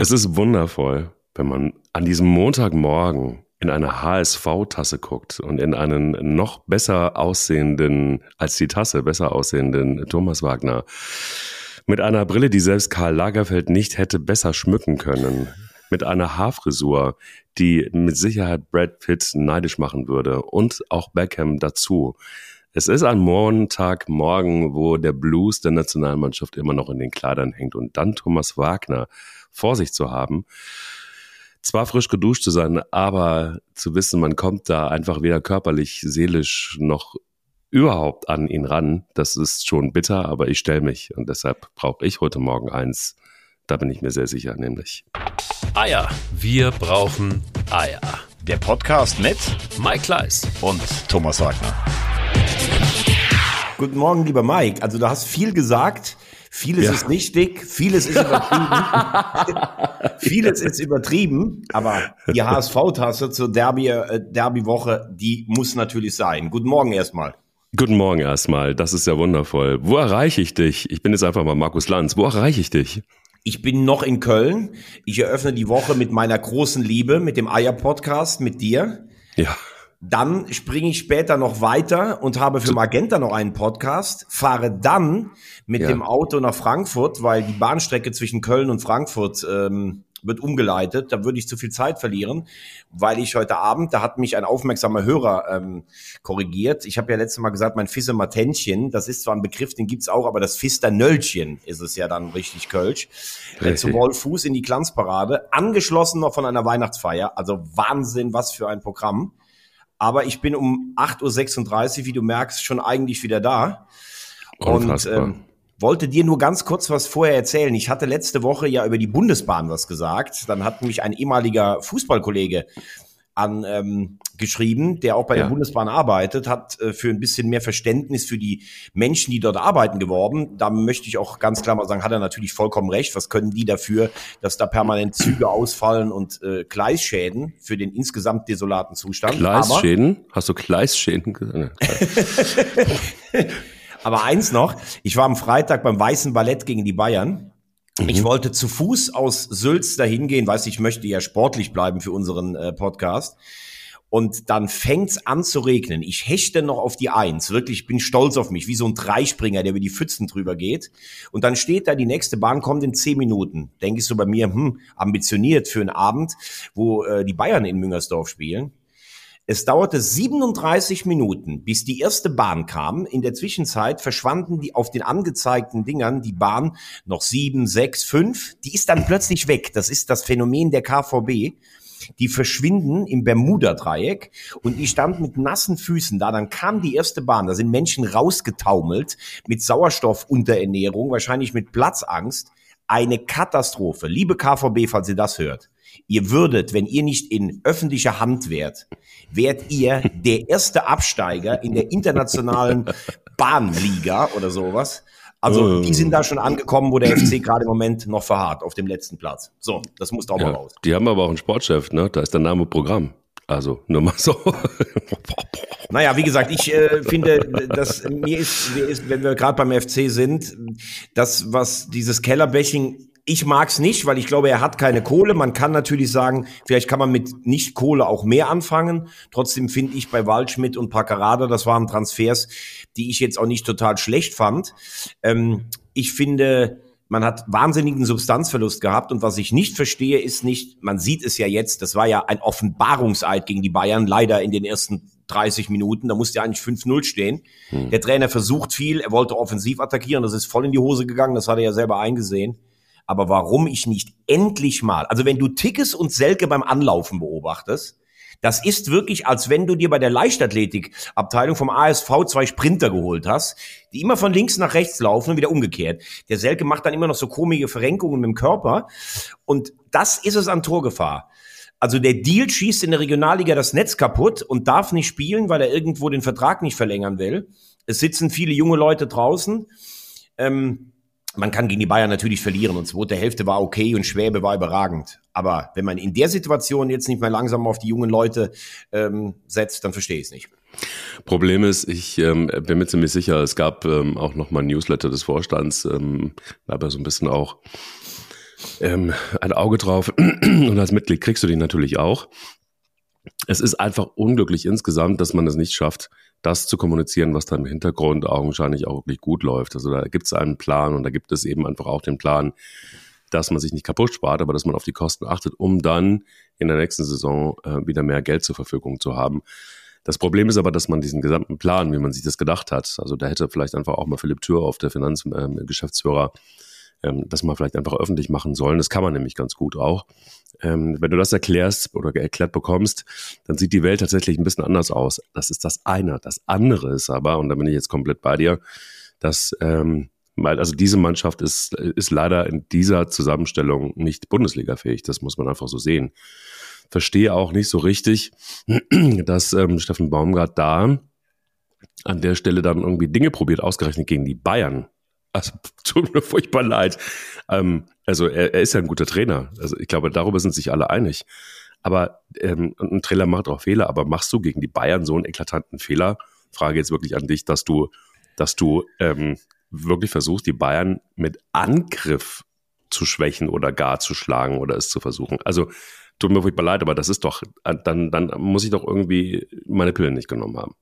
Es ist wundervoll, wenn man an diesem Montagmorgen in eine HSV-Tasse guckt und in einen noch besser aussehenden, als die Tasse, besser aussehenden Thomas Wagner mit einer Brille, die selbst Karl Lagerfeld nicht hätte besser schmücken können, mit einer Haarfrisur, die mit Sicherheit Brad Pitt neidisch machen würde und auch Beckham dazu. Es ist ein Montagmorgen, wo der Blues der Nationalmannschaft immer noch in den Kleidern hängt und dann Thomas Wagner vor sich zu haben. Zwar frisch geduscht zu sein, aber zu wissen, man kommt da einfach weder körperlich, seelisch noch überhaupt an ihn ran, das ist schon bitter, aber ich stelle mich und deshalb brauche ich heute Morgen eins. Da bin ich mir sehr sicher, nämlich Eier. Wir brauchen Eier. Der Podcast mit Mike Kleiss und Thomas Wagner. Guten Morgen, lieber Mike. Also du hast viel gesagt. Vieles ja. ist nichtig, vieles ist übertrieben. vieles ist übertrieben, aber die HSV-Tasse zur Derby, äh, Derby-Woche, die muss natürlich sein. Guten Morgen erstmal. Guten Morgen erstmal. Das ist ja wundervoll. Wo erreiche ich dich? Ich bin jetzt einfach mal Markus Lanz. Wo erreiche ich dich? Ich bin noch in Köln. Ich eröffne die Woche mit meiner großen Liebe, mit dem Eier-Podcast, mit dir. Ja. Dann springe ich später noch weiter und habe für Magenta noch einen Podcast, fahre dann mit ja. dem Auto nach Frankfurt, weil die Bahnstrecke zwischen Köln und Frankfurt ähm, wird umgeleitet. Da würde ich zu viel Zeit verlieren, weil ich heute Abend, da hat mich ein aufmerksamer Hörer ähm, korrigiert. Ich habe ja letztes Mal gesagt, mein Fisse Matentchen, das ist zwar ein Begriff, den gibt's auch, aber das Fister Nöllchen ist es ja dann richtig Kölsch. Äh, zu Wolfuß in die Glanzparade, angeschlossen noch von einer Weihnachtsfeier. Also Wahnsinn, was für ein Programm. Aber ich bin um 8.36 Uhr, wie du merkst, schon eigentlich wieder da. Unfassbar. Und ähm, wollte dir nur ganz kurz was vorher erzählen. Ich hatte letzte Woche ja über die Bundesbahn was gesagt. Dann hat mich ein ehemaliger Fußballkollege an ähm, geschrieben, der auch bei ja. der Bundesbahn arbeitet, hat äh, für ein bisschen mehr Verständnis für die Menschen, die dort arbeiten, geworben. Da möchte ich auch ganz klar mal sagen, hat er natürlich vollkommen recht. Was können die dafür, dass da permanent Züge ausfallen und äh, Gleisschäden für den insgesamt desolaten Zustand? Gleisschäden? Aber, Hast du Gleisschäden gesagt? Aber eins noch, ich war am Freitag beim Weißen Ballett gegen die Bayern. Ich mhm. wollte zu Fuß aus Sülz dahin gehen, weiß ich möchte ja sportlich bleiben für unseren äh, Podcast. Und dann fängt's an zu regnen. Ich hechte noch auf die Eins. Wirklich, ich bin stolz auf mich, wie so ein Dreispringer, der über die Pfützen drüber geht. Und dann steht da, die nächste Bahn kommt in zehn Minuten. Denke ich so bei mir, hm, ambitioniert für einen Abend, wo äh, die Bayern in Müngersdorf spielen. Es dauerte 37 Minuten, bis die erste Bahn kam. In der Zwischenzeit verschwanden die auf den angezeigten Dingern die Bahn noch sieben, sechs, fünf. Die ist dann plötzlich weg. Das ist das Phänomen der KVB. Die verschwinden im Bermuda-Dreieck und die stand mit nassen Füßen da. Dann kam die erste Bahn. Da sind Menschen rausgetaumelt mit Sauerstoffunterernährung, wahrscheinlich mit Platzangst. Eine Katastrophe. Liebe KVB, falls ihr das hört. Ihr würdet, wenn ihr nicht in öffentlicher Hand wärt, wärt ihr der erste Absteiger in der internationalen Bahnliga oder sowas. Also die sind da schon angekommen, wo der FC gerade im Moment noch verharrt, auf dem letzten Platz. So, das muss auch ja, mal raus. Die haben aber auch einen Sportchef, ne? Da ist der Name Programm. Also nur mal so. Naja, wie gesagt, ich äh, finde, dass mir ist, mir ist, wenn wir gerade beim FC sind, das, was dieses Kellerbäching ich mag's nicht, weil ich glaube, er hat keine Kohle. Man kann natürlich sagen, vielleicht kann man mit nicht Kohle auch mehr anfangen. Trotzdem finde ich bei Waldschmidt und Paccarada, das waren Transfers, die ich jetzt auch nicht total schlecht fand. Ähm, ich finde, man hat wahnsinnigen Substanzverlust gehabt und was ich nicht verstehe, ist nicht, man sieht es ja jetzt, das war ja ein Offenbarungseid gegen die Bayern, leider in den ersten 30 Minuten, da musste ja eigentlich 5-0 stehen. Hm. Der Trainer versucht viel, er wollte offensiv attackieren, das ist voll in die Hose gegangen, das hat er ja selber eingesehen aber warum ich nicht endlich mal, also wenn du Tickes und Selke beim Anlaufen beobachtest, das ist wirklich, als wenn du dir bei der Leichtathletikabteilung vom ASV zwei Sprinter geholt hast, die immer von links nach rechts laufen und wieder umgekehrt. Der Selke macht dann immer noch so komische Verrenkungen mit dem Körper. Und das ist es an Torgefahr. Also der Deal schießt in der Regionalliga das Netz kaputt und darf nicht spielen, weil er irgendwo den Vertrag nicht verlängern will. Es sitzen viele junge Leute draußen. Ähm, man kann gegen die Bayern natürlich verlieren und zweite Hälfte war okay und Schwäbe war überragend. Aber wenn man in der Situation jetzt nicht mehr langsam auf die jungen Leute ähm, setzt, dann verstehe ich es nicht. Problem ist, ich ähm, bin mir ziemlich sicher, es gab ähm, auch noch mal ein Newsletter des Vorstands, ähm, aber so ein bisschen auch ähm, ein Auge drauf und als Mitglied kriegst du die natürlich auch. Es ist einfach unglücklich insgesamt, dass man es nicht schafft, das zu kommunizieren, was da im Hintergrund augenscheinlich auch wirklich gut läuft. Also da gibt es einen Plan und da gibt es eben einfach auch den Plan, dass man sich nicht kaputt spart, aber dass man auf die Kosten achtet, um dann in der nächsten Saison äh, wieder mehr Geld zur Verfügung zu haben. Das Problem ist aber, dass man diesen gesamten Plan, wie man sich das gedacht hat, also da hätte vielleicht einfach auch mal Philipp Thür auf der Finanzgeschäftsführer, ähm, ähm, das mal vielleicht einfach öffentlich machen sollen. Das kann man nämlich ganz gut auch. Ähm, wenn du das erklärst oder erklärt bekommst, dann sieht die Welt tatsächlich ein bisschen anders aus. Das ist das eine. Das andere ist aber, und da bin ich jetzt komplett bei dir, dass ähm, also diese Mannschaft ist, ist leider in dieser Zusammenstellung nicht Bundesliga-fähig. Das muss man einfach so sehen verstehe auch nicht so richtig, dass ähm, Steffen Baumgart da an der Stelle dann irgendwie Dinge probiert, ausgerechnet gegen die Bayern. Also tut mir furchtbar leid. Ähm, also er, er ist ja ein guter Trainer. Also ich glaube, darüber sind sich alle einig. Aber ähm, ein Trainer macht auch Fehler, aber machst du gegen die Bayern so einen eklatanten Fehler? Frage jetzt wirklich an dich, dass du, dass du ähm, wirklich versuchst, die Bayern mit Angriff zu schwächen oder gar zu schlagen oder es zu versuchen. Also tut mir furchtbar leid, aber das ist doch, dann, dann muss ich doch irgendwie meine Pillen nicht genommen haben.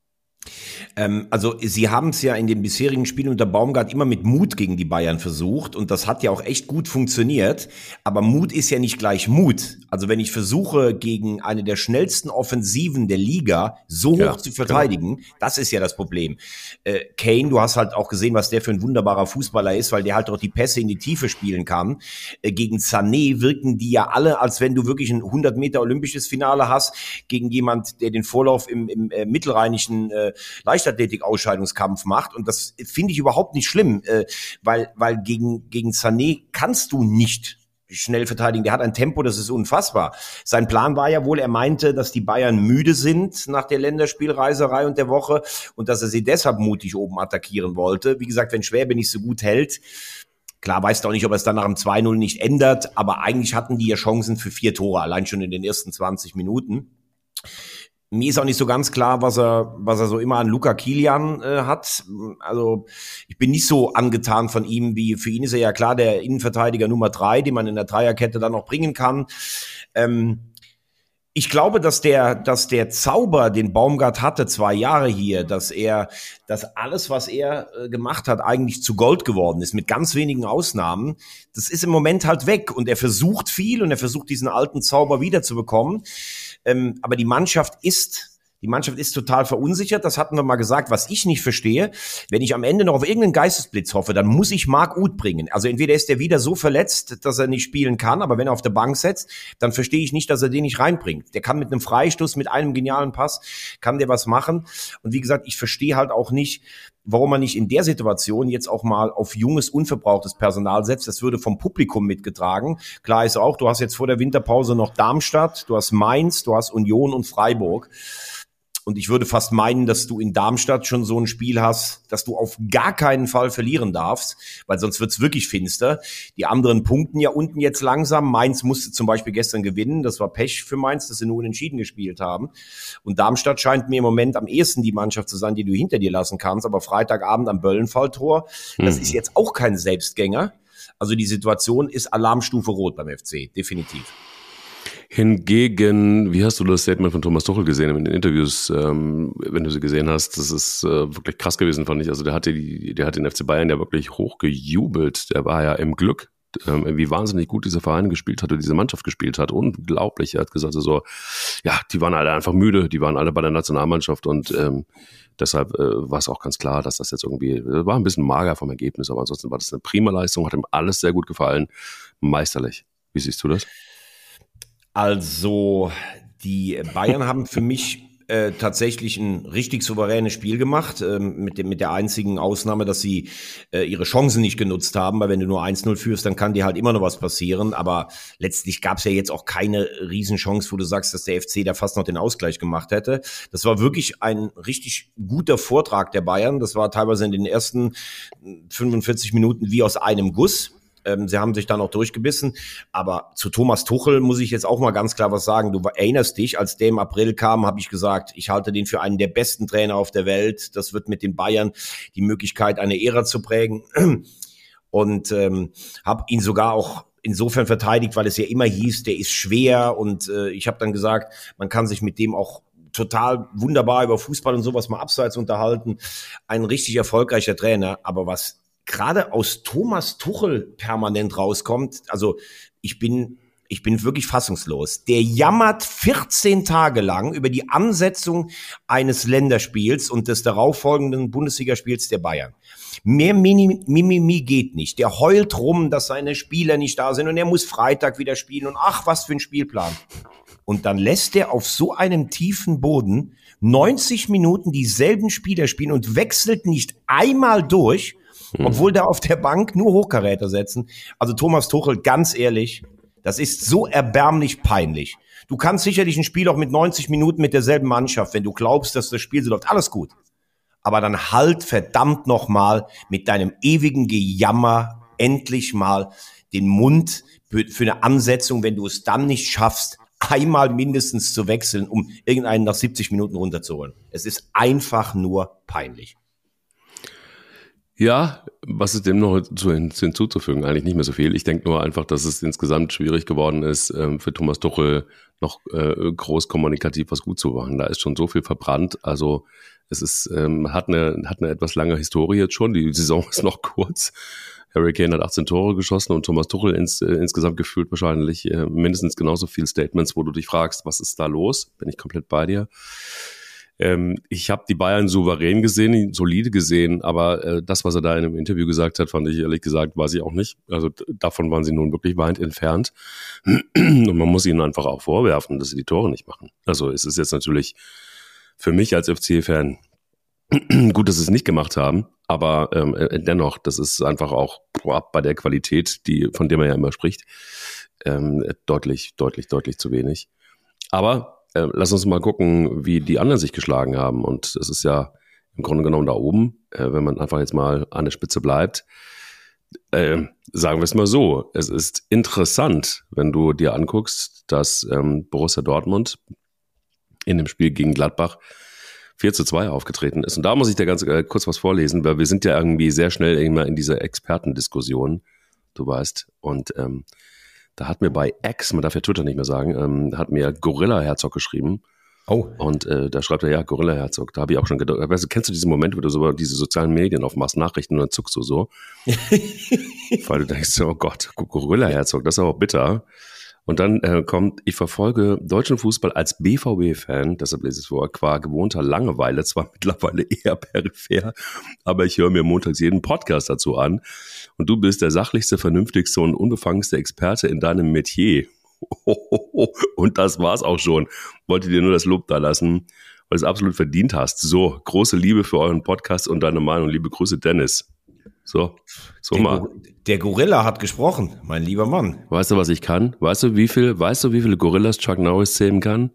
Ähm, also sie haben es ja in den bisherigen Spielen unter Baumgart immer mit Mut gegen die Bayern versucht und das hat ja auch echt gut funktioniert. Aber Mut ist ja nicht gleich Mut. Also wenn ich versuche, gegen eine der schnellsten Offensiven der Liga so hoch ja, zu verteidigen, genau. das ist ja das Problem. Äh, Kane, du hast halt auch gesehen, was der für ein wunderbarer Fußballer ist, weil der halt auch die Pässe in die Tiefe spielen kann. Äh, gegen Sané wirken die ja alle, als wenn du wirklich ein 100 Meter olympisches Finale hast, gegen jemand, der den Vorlauf im, im äh, mittelrheinischen äh, Leichtathletik-Ausscheidungskampf macht. Und das finde ich überhaupt nicht schlimm, äh, weil, weil gegen, gegen Sané kannst du nicht schnell verteidigen. Der hat ein Tempo, das ist unfassbar. Sein Plan war ja wohl, er meinte, dass die Bayern müde sind nach der Länderspielreiserei und der Woche und dass er sie deshalb mutig oben attackieren wollte. Wie gesagt, wenn Schwäbe nicht so gut hält, Klar, weißt du auch nicht, ob er es dann nach dem 2-0 nicht ändert, aber eigentlich hatten die ja Chancen für vier Tore, allein schon in den ersten 20 Minuten. Mir ist auch nicht so ganz klar, was er, was er so immer an Luca Kilian äh, hat. Also ich bin nicht so angetan von ihm, wie für ihn ist er ja klar der Innenverteidiger Nummer drei, den man in der Dreierkette dann auch bringen kann. Ähm, ich glaube, dass der, dass der Zauber, den Baumgart hatte, zwei Jahre hier, dass er, dass alles, was er äh, gemacht hat, eigentlich zu Gold geworden ist, mit ganz wenigen Ausnahmen. Das ist im Moment halt weg und er versucht viel und er versucht diesen alten Zauber wiederzubekommen. Ähm, aber die Mannschaft ist die Mannschaft ist total verunsichert, das hatten wir mal gesagt. Was ich nicht verstehe, wenn ich am Ende noch auf irgendeinen Geistesblitz hoffe, dann muss ich Marc Uth bringen. Also entweder ist er wieder so verletzt, dass er nicht spielen kann, aber wenn er auf der Bank setzt, dann verstehe ich nicht, dass er den nicht reinbringt. Der kann mit einem Freistoß, mit einem genialen Pass, kann der was machen. Und wie gesagt, ich verstehe halt auch nicht, warum man nicht in der Situation jetzt auch mal auf junges, unverbrauchtes Personal setzt. Das würde vom Publikum mitgetragen. Klar ist auch, du hast jetzt vor der Winterpause noch Darmstadt, du hast Mainz, du hast Union und Freiburg. Und ich würde fast meinen, dass du in Darmstadt schon so ein Spiel hast, dass du auf gar keinen Fall verlieren darfst, weil sonst wird's wirklich finster. Die anderen punkten ja unten jetzt langsam. Mainz musste zum Beispiel gestern gewinnen. Das war Pech für Mainz, dass sie nur unentschieden gespielt haben. Und Darmstadt scheint mir im Moment am ehesten die Mannschaft zu sein, die du hinter dir lassen kannst. Aber Freitagabend am Böllenfalltor, das mhm. ist jetzt auch kein Selbstgänger. Also die Situation ist Alarmstufe rot beim FC, definitiv. Hingegen, wie hast du das Statement von Thomas Tuchel gesehen in den Interviews, ähm, wenn du sie gesehen hast? Das ist äh, wirklich krass gewesen, fand ich. Also der hatte die, der hat den FC Bayern ja wirklich hochgejubelt. Der war ja im Glück, ähm, wie wahnsinnig gut dieser Verein gespielt hat und diese Mannschaft gespielt hat. Unglaublich. Er hat gesagt, also, ja, die waren alle einfach müde, die waren alle bei der Nationalmannschaft und ähm, deshalb äh, war es auch ganz klar, dass das jetzt irgendwie, war ein bisschen mager vom Ergebnis, aber ansonsten war das eine prima Leistung, hat ihm alles sehr gut gefallen. Meisterlich. Wie siehst du das? Also, die Bayern haben für mich äh, tatsächlich ein richtig souveränes Spiel gemacht, äh, mit, dem, mit der einzigen Ausnahme, dass sie äh, ihre Chancen nicht genutzt haben, weil wenn du nur 1-0 führst, dann kann dir halt immer noch was passieren. Aber letztlich gab es ja jetzt auch keine Riesenchance, wo du sagst, dass der FC da fast noch den Ausgleich gemacht hätte. Das war wirklich ein richtig guter Vortrag der Bayern. Das war teilweise in den ersten 45 Minuten wie aus einem Guss. Ähm, sie haben sich dann auch durchgebissen. Aber zu Thomas Tuchel muss ich jetzt auch mal ganz klar was sagen. Du erinnerst dich, als der im April kam, habe ich gesagt, ich halte den für einen der besten Trainer auf der Welt. Das wird mit den Bayern die Möglichkeit, eine Ära zu prägen. Und ähm, habe ihn sogar auch insofern verteidigt, weil es ja immer hieß, der ist schwer und äh, ich habe dann gesagt, man kann sich mit dem auch total wunderbar über Fußball und sowas mal abseits unterhalten. Ein richtig erfolgreicher Trainer, aber was gerade aus Thomas Tuchel permanent rauskommt, also ich bin ich bin wirklich fassungslos. Der jammert 14 Tage lang über die Ansetzung eines Länderspiels und des darauffolgenden Bundesligaspiels der Bayern. Mehr Mimimi Mimi geht nicht. Der heult rum, dass seine Spieler nicht da sind und er muss Freitag wieder spielen und ach, was für ein Spielplan. Und dann lässt er auf so einem tiefen Boden 90 Minuten dieselben Spieler spielen und wechselt nicht einmal durch, hm. obwohl da auf der Bank nur Hochkaräter setzen. Also Thomas Tuchel, ganz ehrlich, das ist so erbärmlich peinlich. Du kannst sicherlich ein Spiel auch mit 90 Minuten mit derselben Mannschaft, wenn du glaubst, dass das Spiel so läuft. Alles gut aber dann halt verdammt noch mal mit deinem ewigen Gejammer endlich mal den Mund für eine Ansetzung, wenn du es dann nicht schaffst, einmal mindestens zu wechseln, um irgendeinen nach 70 Minuten runterzuholen. Es ist einfach nur peinlich. Ja, was ist dem noch hinzuzufügen? Eigentlich nicht mehr so viel. Ich denke nur einfach, dass es insgesamt schwierig geworden ist, ähm, für Thomas Tuchel noch äh, groß kommunikativ was gut zu machen. Da ist schon so viel verbrannt. Also es ist, ähm, hat, eine, hat eine etwas lange Historie jetzt schon. Die Saison ist noch kurz. Harry Kane hat 18 Tore geschossen und Thomas Tuchel ins, äh, insgesamt gefühlt wahrscheinlich äh, mindestens genauso viel Statements, wo du dich fragst, was ist da los? Bin ich komplett bei dir. Ähm, ich habe die Bayern souverän gesehen, solide gesehen, aber äh, das, was er da in einem Interview gesagt hat, fand ich ehrlich gesagt, weiß ich auch nicht. Also davon waren sie nun wirklich weit entfernt. Und man muss ihnen einfach auch vorwerfen, dass sie die Tore nicht machen. Also es ist jetzt natürlich für mich als FC-Fan gut, dass sie es nicht gemacht haben, aber ähm, äh, dennoch, das ist einfach auch boah, bei der Qualität, die von der man ja immer spricht, ähm, deutlich, deutlich, deutlich zu wenig. Aber äh, lass uns mal gucken, wie die anderen sich geschlagen haben. Und es ist ja im Grunde genommen da oben, äh, wenn man einfach jetzt mal an der Spitze bleibt. Äh, sagen wir es mal so, es ist interessant, wenn du dir anguckst, dass ähm, Borussia Dortmund in dem Spiel gegen Gladbach 4 zu 2 aufgetreten ist. Und da muss ich dir ganz äh, kurz was vorlesen, weil wir sind ja irgendwie sehr schnell immer in dieser Expertendiskussion, du weißt. Und ähm, da hat mir bei X, man darf ja Twitter nicht mehr sagen, ähm, hat mir Gorilla Herzog geschrieben. Oh. Und äh, da schreibt er, ja, Gorilla Herzog. Da habe ich auch schon gedacht, weißt du, kennst du diesen Moment, wo du so diese sozialen Medien aufmachst, Nachrichten und dann zuckst du so? Weil du denkst, oh Gott, Gorilla Herzog, das ist aber bitter. Und dann äh, kommt, ich verfolge deutschen Fußball als BVB-Fan, deshalb lese ich es vor, qua gewohnter Langeweile, zwar mittlerweile eher peripher, aber ich höre mir montags jeden Podcast dazu an. Und du bist der sachlichste, vernünftigste und unbefangenste Experte in deinem Metier. Und das war's auch schon. Wollte dir nur das Lob da lassen, weil du es absolut verdient hast. So, große Liebe für euren Podcast und deine Meinung. Liebe Grüße, Dennis. So, so der mal. Go der Gorilla hat gesprochen, mein lieber Mann. Weißt du, was ich kann? Weißt du, wie viel, weißt du, wie viele Gorillas Chuck Norris zählen kann?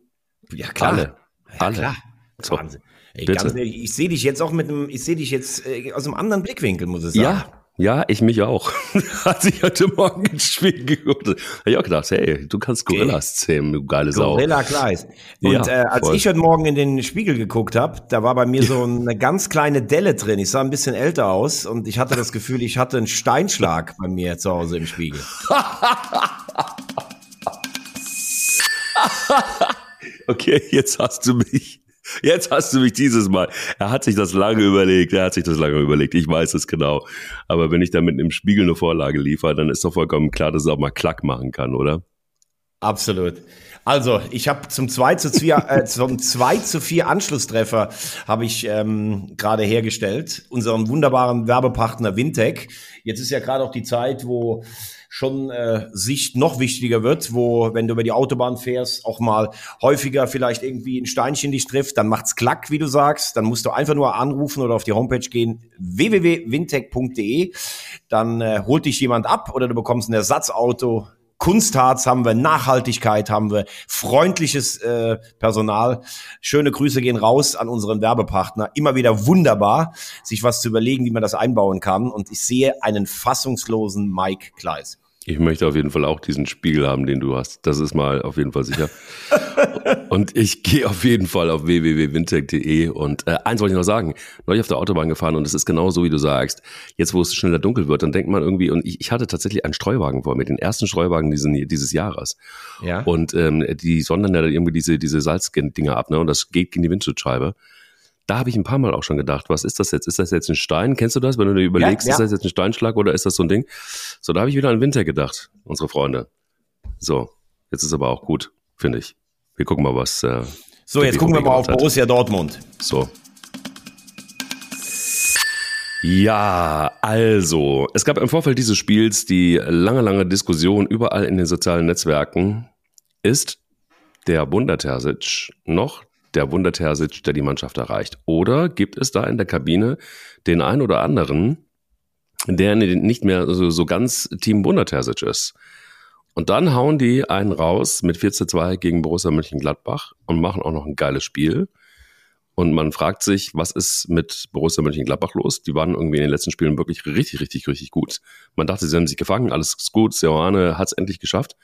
Ja, klar. Alle. Ja, Alle. klar. So, Wahnsinn. Ey, ehrlich, ich sehe dich jetzt auch mit einem, ich sehe dich jetzt äh, aus einem anderen Blickwinkel, muss ich sagen. Ja, ja, ich mich auch. Als ich heute Morgen ins Spiel geguckt habe, habe ich auch gedacht, hey, du kannst Gorillas zähmen, du geile Sau. Gorilla Kleis. Und Ja, äh, als voll. ich heute Morgen in den Spiegel geguckt habe, da war bei mir so eine ganz kleine Delle drin. Ich sah ein bisschen älter aus und ich hatte das Gefühl, ich hatte einen Steinschlag bei mir zu Hause im Spiegel. Okay, jetzt hast du mich. Jetzt hast du mich dieses Mal. Er hat sich das lange überlegt. Er hat sich das lange überlegt. Ich weiß es genau. Aber wenn ich da mit einem Spiegel eine Vorlage liefere, dann ist doch vollkommen klar, dass er auch mal Klack machen kann, oder? Absolut. Also, ich habe zum 2 zu 4, äh, zum 2 zu 4 Anschlusstreffer habe ich ähm, gerade hergestellt. Unseren wunderbaren Werbepartner Wintec. Jetzt ist ja gerade auch die Zeit, wo schon äh, Sicht noch wichtiger wird, wo, wenn du über die Autobahn fährst, auch mal häufiger vielleicht irgendwie ein Steinchen dich trifft, dann macht's klack, wie du sagst. Dann musst du einfach nur anrufen oder auf die Homepage gehen, www.wintec.de. Dann äh, holt dich jemand ab oder du bekommst ein Ersatzauto. Kunstharz haben wir, Nachhaltigkeit haben wir, freundliches äh, Personal. Schöne Grüße gehen raus an unseren Werbepartner. Immer wieder wunderbar, sich was zu überlegen, wie man das einbauen kann. Und ich sehe einen fassungslosen Mike Kleis. Ich möchte auf jeden Fall auch diesen Spiegel haben, den du hast. Das ist mal auf jeden Fall sicher. und ich gehe auf jeden Fall auf www.wintech.de und äh, eins wollte ich noch sagen, neulich auf der Autobahn gefahren und es ist genau so, wie du sagst. Jetzt, wo es schneller dunkel wird, dann denkt man irgendwie, und ich, ich hatte tatsächlich einen Streuwagen vor mir, den ersten Streuwagen diesen, dieses Jahres. Ja. Und ähm, die sondern ja dann irgendwie diese, diese Salzdinger ab, ne? Und das geht gegen die Windschutzscheibe da habe ich ein paar Mal auch schon gedacht, was ist das jetzt? Ist das jetzt ein Stein? Kennst du das, wenn du dir überlegst, ja, ja. ist das jetzt ein Steinschlag oder ist das so ein Ding? So, da habe ich wieder an Winter gedacht, unsere Freunde. So, jetzt ist aber auch gut, finde ich. Wir gucken mal, was. Äh, so, jetzt gucken wir mal auf hat. Borussia Dortmund. So. Ja, also, es gab im Vorfeld dieses Spiels die lange, lange Diskussion überall in den sozialen Netzwerken. Ist der Wunder Terzic noch der Wunder Terzic, der die Mannschaft erreicht? Oder gibt es da in der Kabine den einen oder anderen, der nicht mehr so, so ganz Team Wunder Terzic ist? Und dann hauen die einen raus mit 4 zu 2 gegen Borussia Mönchengladbach und machen auch noch ein geiles Spiel. Und man fragt sich, was ist mit Borussia Mönchengladbach los? Die waren irgendwie in den letzten Spielen wirklich richtig, richtig, richtig gut. Man dachte, sie haben sich gefangen, alles ist gut, Seoane hat es endlich geschafft.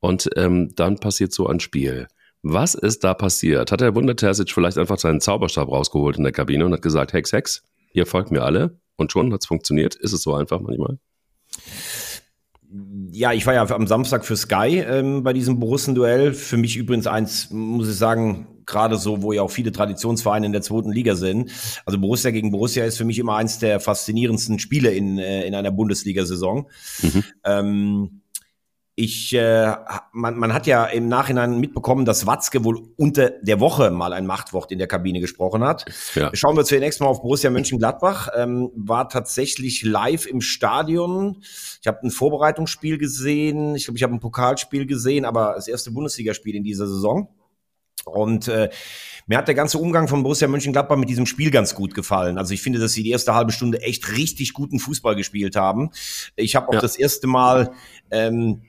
Und ähm, dann passiert so ein Spiel. Was ist da passiert? Hat der Wunder Terzic vielleicht einfach seinen Zauberstab rausgeholt in der Kabine und hat gesagt, Hex, Hex, ihr folgt mir alle? Und schon hat es funktioniert? Ist es so einfach manchmal? Ja, ich war ja am Samstag für Sky ähm, bei diesem Borussen-Duell. Für mich übrigens eins, muss ich sagen, gerade so, wo ja auch viele Traditionsvereine in der zweiten Liga sind. Also Borussia gegen Borussia ist für mich immer eins der faszinierendsten Spiele in, äh, in einer Bundesliga-Saison. Mhm. Ähm, ich, äh, man, man hat ja im Nachhinein mitbekommen, dass Watzke wohl unter der Woche mal ein Machtwort in der Kabine gesprochen hat. Ja. Schauen wir zunächst mal auf Borussia Mönchengladbach. Ähm, war tatsächlich live im Stadion. Ich habe ein Vorbereitungsspiel gesehen. Ich glaube, ich habe ein Pokalspiel gesehen, aber das erste Bundesligaspiel in dieser Saison. Und äh, mir hat der ganze Umgang von Borussia Mönchengladbach mit diesem Spiel ganz gut gefallen. Also ich finde, dass sie die erste halbe Stunde echt richtig guten Fußball gespielt haben. Ich habe auch ja. das erste Mal ähm,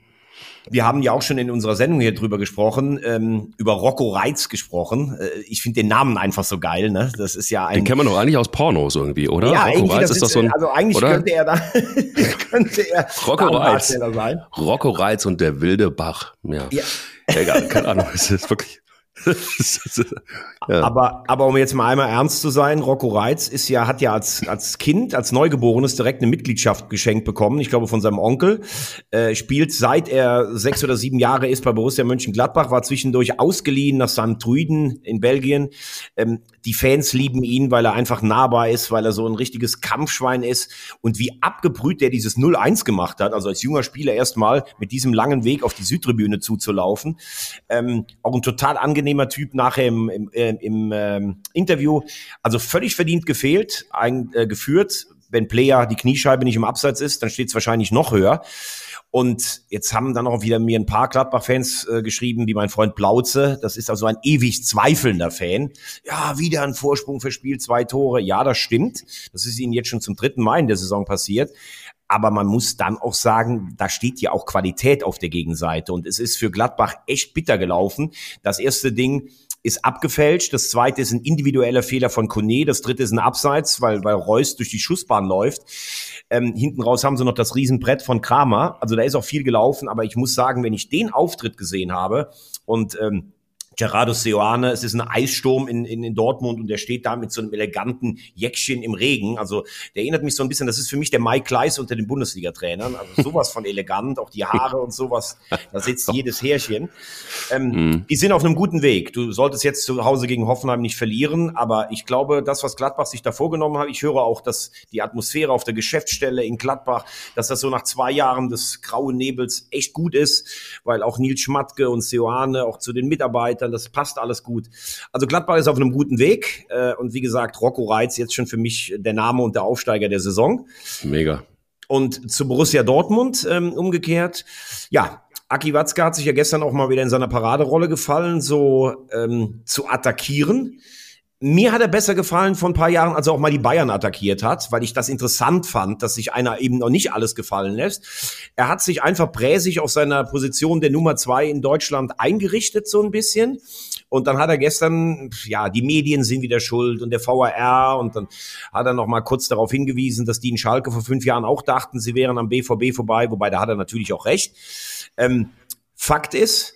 wir haben ja auch schon in unserer Sendung hier drüber gesprochen, ähm, über Rocco Reitz gesprochen. Äh, ich finde den Namen einfach so geil, ne? Das ist ja ein. Den kennt man doch eigentlich aus Pornos irgendwie, oder? Ja, Rocco Reitz ist, ist doch so ein. Also eigentlich oder? könnte er da könnte er Rocco Reitz. sein. Rocco Reitz und der wilde Bach. Ja. ja. Egal, keine Ahnung. Es ist wirklich. ja. aber, aber um jetzt mal einmal ernst zu sein, Rocco Reitz ist ja, hat ja als, als Kind, als Neugeborenes direkt eine Mitgliedschaft geschenkt bekommen, ich glaube von seinem Onkel, äh, spielt seit er sechs oder sieben Jahre ist bei Borussia Mönchengladbach, war zwischendurch ausgeliehen nach St. Truiden in Belgien. Ähm, die Fans lieben ihn, weil er einfach nahbar ist, weil er so ein richtiges Kampfschwein ist und wie abgebrüht der dieses 0-1 gemacht hat, also als junger Spieler erstmal mit diesem langen Weg auf die Südtribüne zuzulaufen. Ähm, auch ein total angenehmer Typ nachher im, im, äh, im ähm, Interview. Also völlig verdient gefehlt, ein, äh, geführt. Wenn Player die Kniescheibe nicht im Abseits ist, dann steht es wahrscheinlich noch höher. Und jetzt haben dann auch wieder mir ein paar Gladbach-Fans äh, geschrieben, wie mein Freund Plauze. Das ist also ein ewig zweifelnder Fan. Ja, wieder ein Vorsprung verspielt, zwei Tore. Ja, das stimmt. Das ist ihnen jetzt schon zum dritten Mal in der Saison passiert. Aber man muss dann auch sagen, da steht ja auch Qualität auf der Gegenseite. Und es ist für Gladbach echt bitter gelaufen. Das erste Ding ist abgefälscht. Das zweite ist ein individueller Fehler von Kone. Das dritte ist ein Abseits, weil, weil Reus durch die Schussbahn läuft. Ähm, hinten raus haben sie noch das Riesenbrett von Kramer. Also da ist auch viel gelaufen. Aber ich muss sagen, wenn ich den Auftritt gesehen habe und ähm, Gerardo Seoane, es ist ein Eissturm in, in, in Dortmund und der steht da mit so einem eleganten Jäckchen im Regen. Also der erinnert mich so ein bisschen, das ist für mich der Mike Kleiss unter den Bundesliga-Trainern. Also sowas von elegant, auch die Haare und sowas, da sitzt jedes Härchen. Ähm, mhm. Die sind auf einem guten Weg. Du solltest jetzt zu Hause gegen Hoffenheim nicht verlieren, aber ich glaube, das, was Gladbach sich da vorgenommen hat, ich höre auch, dass die Atmosphäre auf der Geschäftsstelle in Gladbach, dass das so nach zwei Jahren des grauen Nebels echt gut ist, weil auch Nils Schmatke und Seoane auch zu den Mitarbeitern Mitarbeitern, das passt alles gut. Also Gladbach ist auf einem guten Weg äh, und wie gesagt, Rocco Reitz jetzt schon für mich der Name und der Aufsteiger der Saison. Mega. Und zu Borussia Dortmund ähm, umgekehrt, ja, Aki Watzke hat sich ja gestern auch mal wieder in seiner Paraderolle gefallen, so ähm, zu attackieren mir hat er besser gefallen vor ein paar Jahren, als er auch mal die Bayern attackiert hat, weil ich das interessant fand, dass sich einer eben noch nicht alles gefallen lässt. Er hat sich einfach präsig auf seiner Position der Nummer zwei in Deutschland eingerichtet, so ein bisschen. Und dann hat er gestern, ja, die Medien sind wieder schuld und der VAR und dann hat er noch mal kurz darauf hingewiesen, dass die in Schalke vor fünf Jahren auch dachten, sie wären am BVB vorbei, wobei da hat er natürlich auch recht. Ähm, Fakt ist,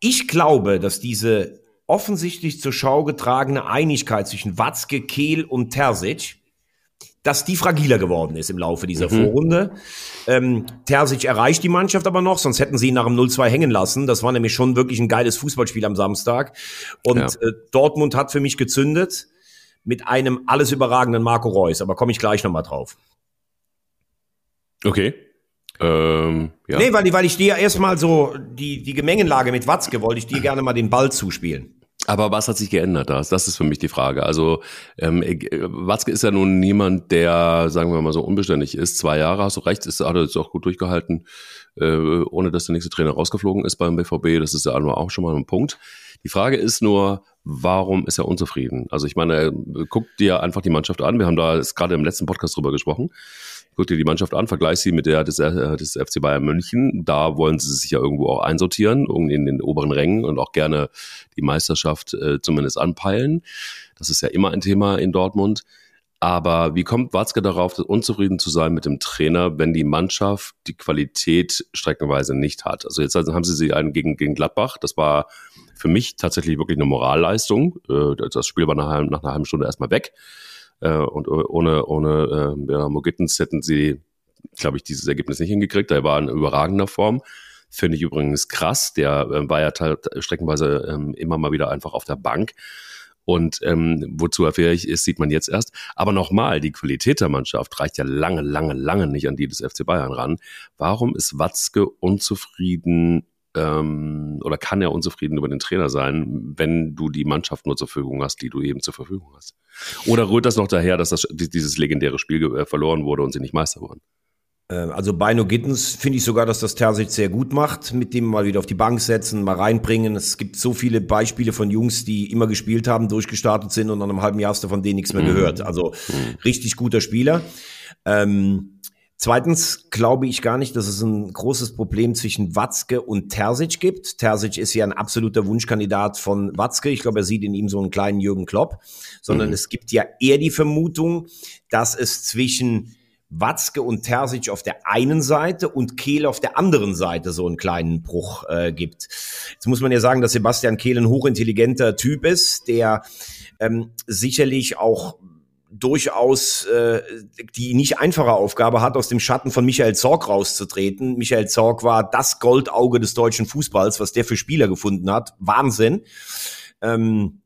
ich glaube, dass diese offensichtlich zur Schau getragene Einigkeit zwischen Watzke, Kehl und Terzic, dass die fragiler geworden ist im Laufe dieser mhm. Vorrunde. Ähm, Terzic erreicht die Mannschaft aber noch, sonst hätten sie ihn nach dem 0-2 hängen lassen. Das war nämlich schon wirklich ein geiles Fußballspiel am Samstag. Und ja. äh, Dortmund hat für mich gezündet mit einem alles überragenden Marco Reus. Aber komme ich gleich nochmal drauf. Okay. Ähm, ja. Nee, weil, weil ich dir erstmal so die, die Gemengenlage mit Watzke wollte ich dir gerne mal den Ball zuspielen. Aber was hat sich geändert? Das, das ist für mich die Frage. Also ähm, Watzke ist ja nun niemand, der, sagen wir mal so, unbeständig ist. Zwei Jahre, hast du recht, ist, hat er jetzt auch gut durchgehalten, äh, ohne dass der nächste Trainer rausgeflogen ist beim BVB. Das ist ja auch schon mal ein Punkt. Die Frage ist nur, warum ist er unzufrieden? Also ich meine, guck dir einfach die Mannschaft an. Wir haben da gerade im letzten Podcast drüber gesprochen guck dir die Mannschaft an, vergleich sie mit der des, äh, des FC Bayern München. Da wollen sie sich ja irgendwo auch einsortieren, in den oberen Rängen und auch gerne die Meisterschaft äh, zumindest anpeilen. Das ist ja immer ein Thema in Dortmund. Aber wie kommt Watzke darauf, unzufrieden zu sein mit dem Trainer, wenn die Mannschaft die Qualität streckenweise nicht hat? Also jetzt haben sie sie einen gegen, gegen Gladbach. Das war für mich tatsächlich wirklich eine Moralleistung. Äh, das Spiel war nach, nach einer halben Stunde erstmal weg. Äh, und ohne, ohne äh, ja, Mogittens hätten sie, glaube ich, dieses Ergebnis nicht hingekriegt. Er war in überragender Form. Finde ich übrigens krass. Der äh, war ja streckenweise ähm, immer mal wieder einfach auf der Bank. Und ähm, wozu er fähig ist, sieht man jetzt erst. Aber nochmal, die Qualität der Mannschaft reicht ja lange, lange, lange nicht an die des FC Bayern ran. Warum ist Watzke unzufrieden ähm, oder kann er unzufrieden über den Trainer sein, wenn du die Mannschaft nur zur Verfügung hast, die du eben zur Verfügung hast? Oder rührt das noch daher, dass das, dieses legendäre Spiel äh, verloren wurde und sie nicht Meister wurden? Ähm, also bei No Gittens finde ich sogar, dass das Terzic sehr gut macht, mit dem mal wieder auf die Bank setzen, mal reinbringen. Es gibt so viele Beispiele von Jungs, die immer gespielt haben, durchgestartet sind und nach einem halben Jahr hast du von denen nichts mehr mhm. gehört. Also mhm. richtig guter Spieler. Ähm, Zweitens glaube ich gar nicht, dass es ein großes Problem zwischen Watzke und Terzic gibt. Terzic ist ja ein absoluter Wunschkandidat von Watzke. Ich glaube, er sieht in ihm so einen kleinen Jürgen Klopp. Sondern mhm. es gibt ja eher die Vermutung, dass es zwischen Watzke und Terzic auf der einen Seite und Kehl auf der anderen Seite so einen kleinen Bruch äh, gibt. Jetzt muss man ja sagen, dass Sebastian Kehl ein hochintelligenter Typ ist, der ähm, sicherlich auch durchaus äh, die nicht einfache Aufgabe hat, aus dem Schatten von Michael Zorg rauszutreten. Michael Zorg war das Goldauge des deutschen Fußballs, was der für Spieler gefunden hat. Wahnsinn. Ähm,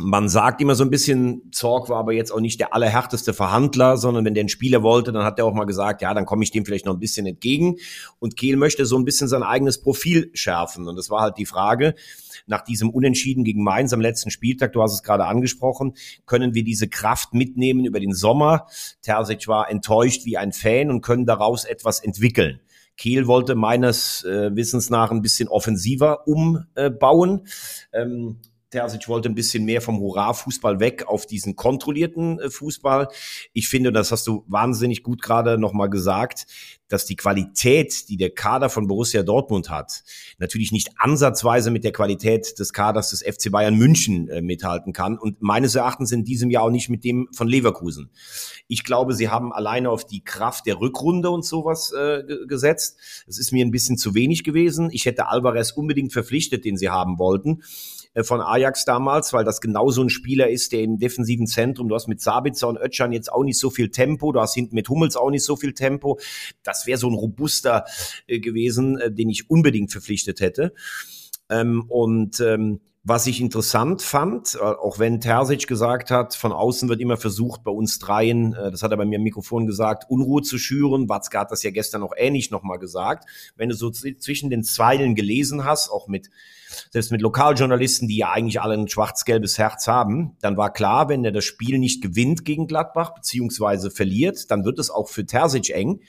man sagt immer so ein bisschen, Zorg war aber jetzt auch nicht der allerhärteste Verhandler, sondern wenn der einen Spieler wollte, dann hat er auch mal gesagt, ja, dann komme ich dem vielleicht noch ein bisschen entgegen. Und Kehl möchte so ein bisschen sein eigenes Profil schärfen. Und das war halt die Frage, nach diesem Unentschieden gegen Mainz am letzten Spieltag, du hast es gerade angesprochen, können wir diese Kraft mitnehmen über den Sommer. Terzic war enttäuscht wie ein Fan und können daraus etwas entwickeln. Kiel wollte meines äh, Wissens nach ein bisschen offensiver umbauen. Ähm, Terzic wollte ein bisschen mehr vom Hurra-Fußball weg auf diesen kontrollierten äh, Fußball. Ich finde, das hast du wahnsinnig gut gerade nochmal gesagt, dass die Qualität, die der Kader von Borussia Dortmund hat, natürlich nicht ansatzweise mit der Qualität des Kaders des FC Bayern München äh, mithalten kann und meines Erachtens in diesem Jahr auch nicht mit dem von Leverkusen. Ich glaube, sie haben alleine auf die Kraft der Rückrunde und sowas äh, gesetzt. Das ist mir ein bisschen zu wenig gewesen. Ich hätte Alvarez unbedingt verpflichtet, den sie haben wollten. Äh, von Ajax damals, weil das genau so ein Spieler ist, der im defensiven Zentrum, du hast mit Sabitzer und Ötschan jetzt auch nicht so viel Tempo, du hast hinten mit Hummels auch nicht so viel Tempo. Das wäre so ein robuster äh, gewesen, äh, den ich unbedingt verpflichtet hätte. Ähm, und ähm, was ich interessant fand, äh, auch wenn Terzic gesagt hat, von außen wird immer versucht, bei uns dreien, äh, das hat er bei mir im Mikrofon gesagt, Unruhe zu schüren. Watzke hat das ja gestern auch ähnlich nochmal gesagt. Wenn du so zwischen den Zeilen gelesen hast, auch mit selbst mit Lokaljournalisten, die ja eigentlich alle ein schwarz-gelbes Herz haben, dann war klar, wenn er das Spiel nicht gewinnt gegen Gladbach, beziehungsweise verliert, dann wird es auch für Terzic eng.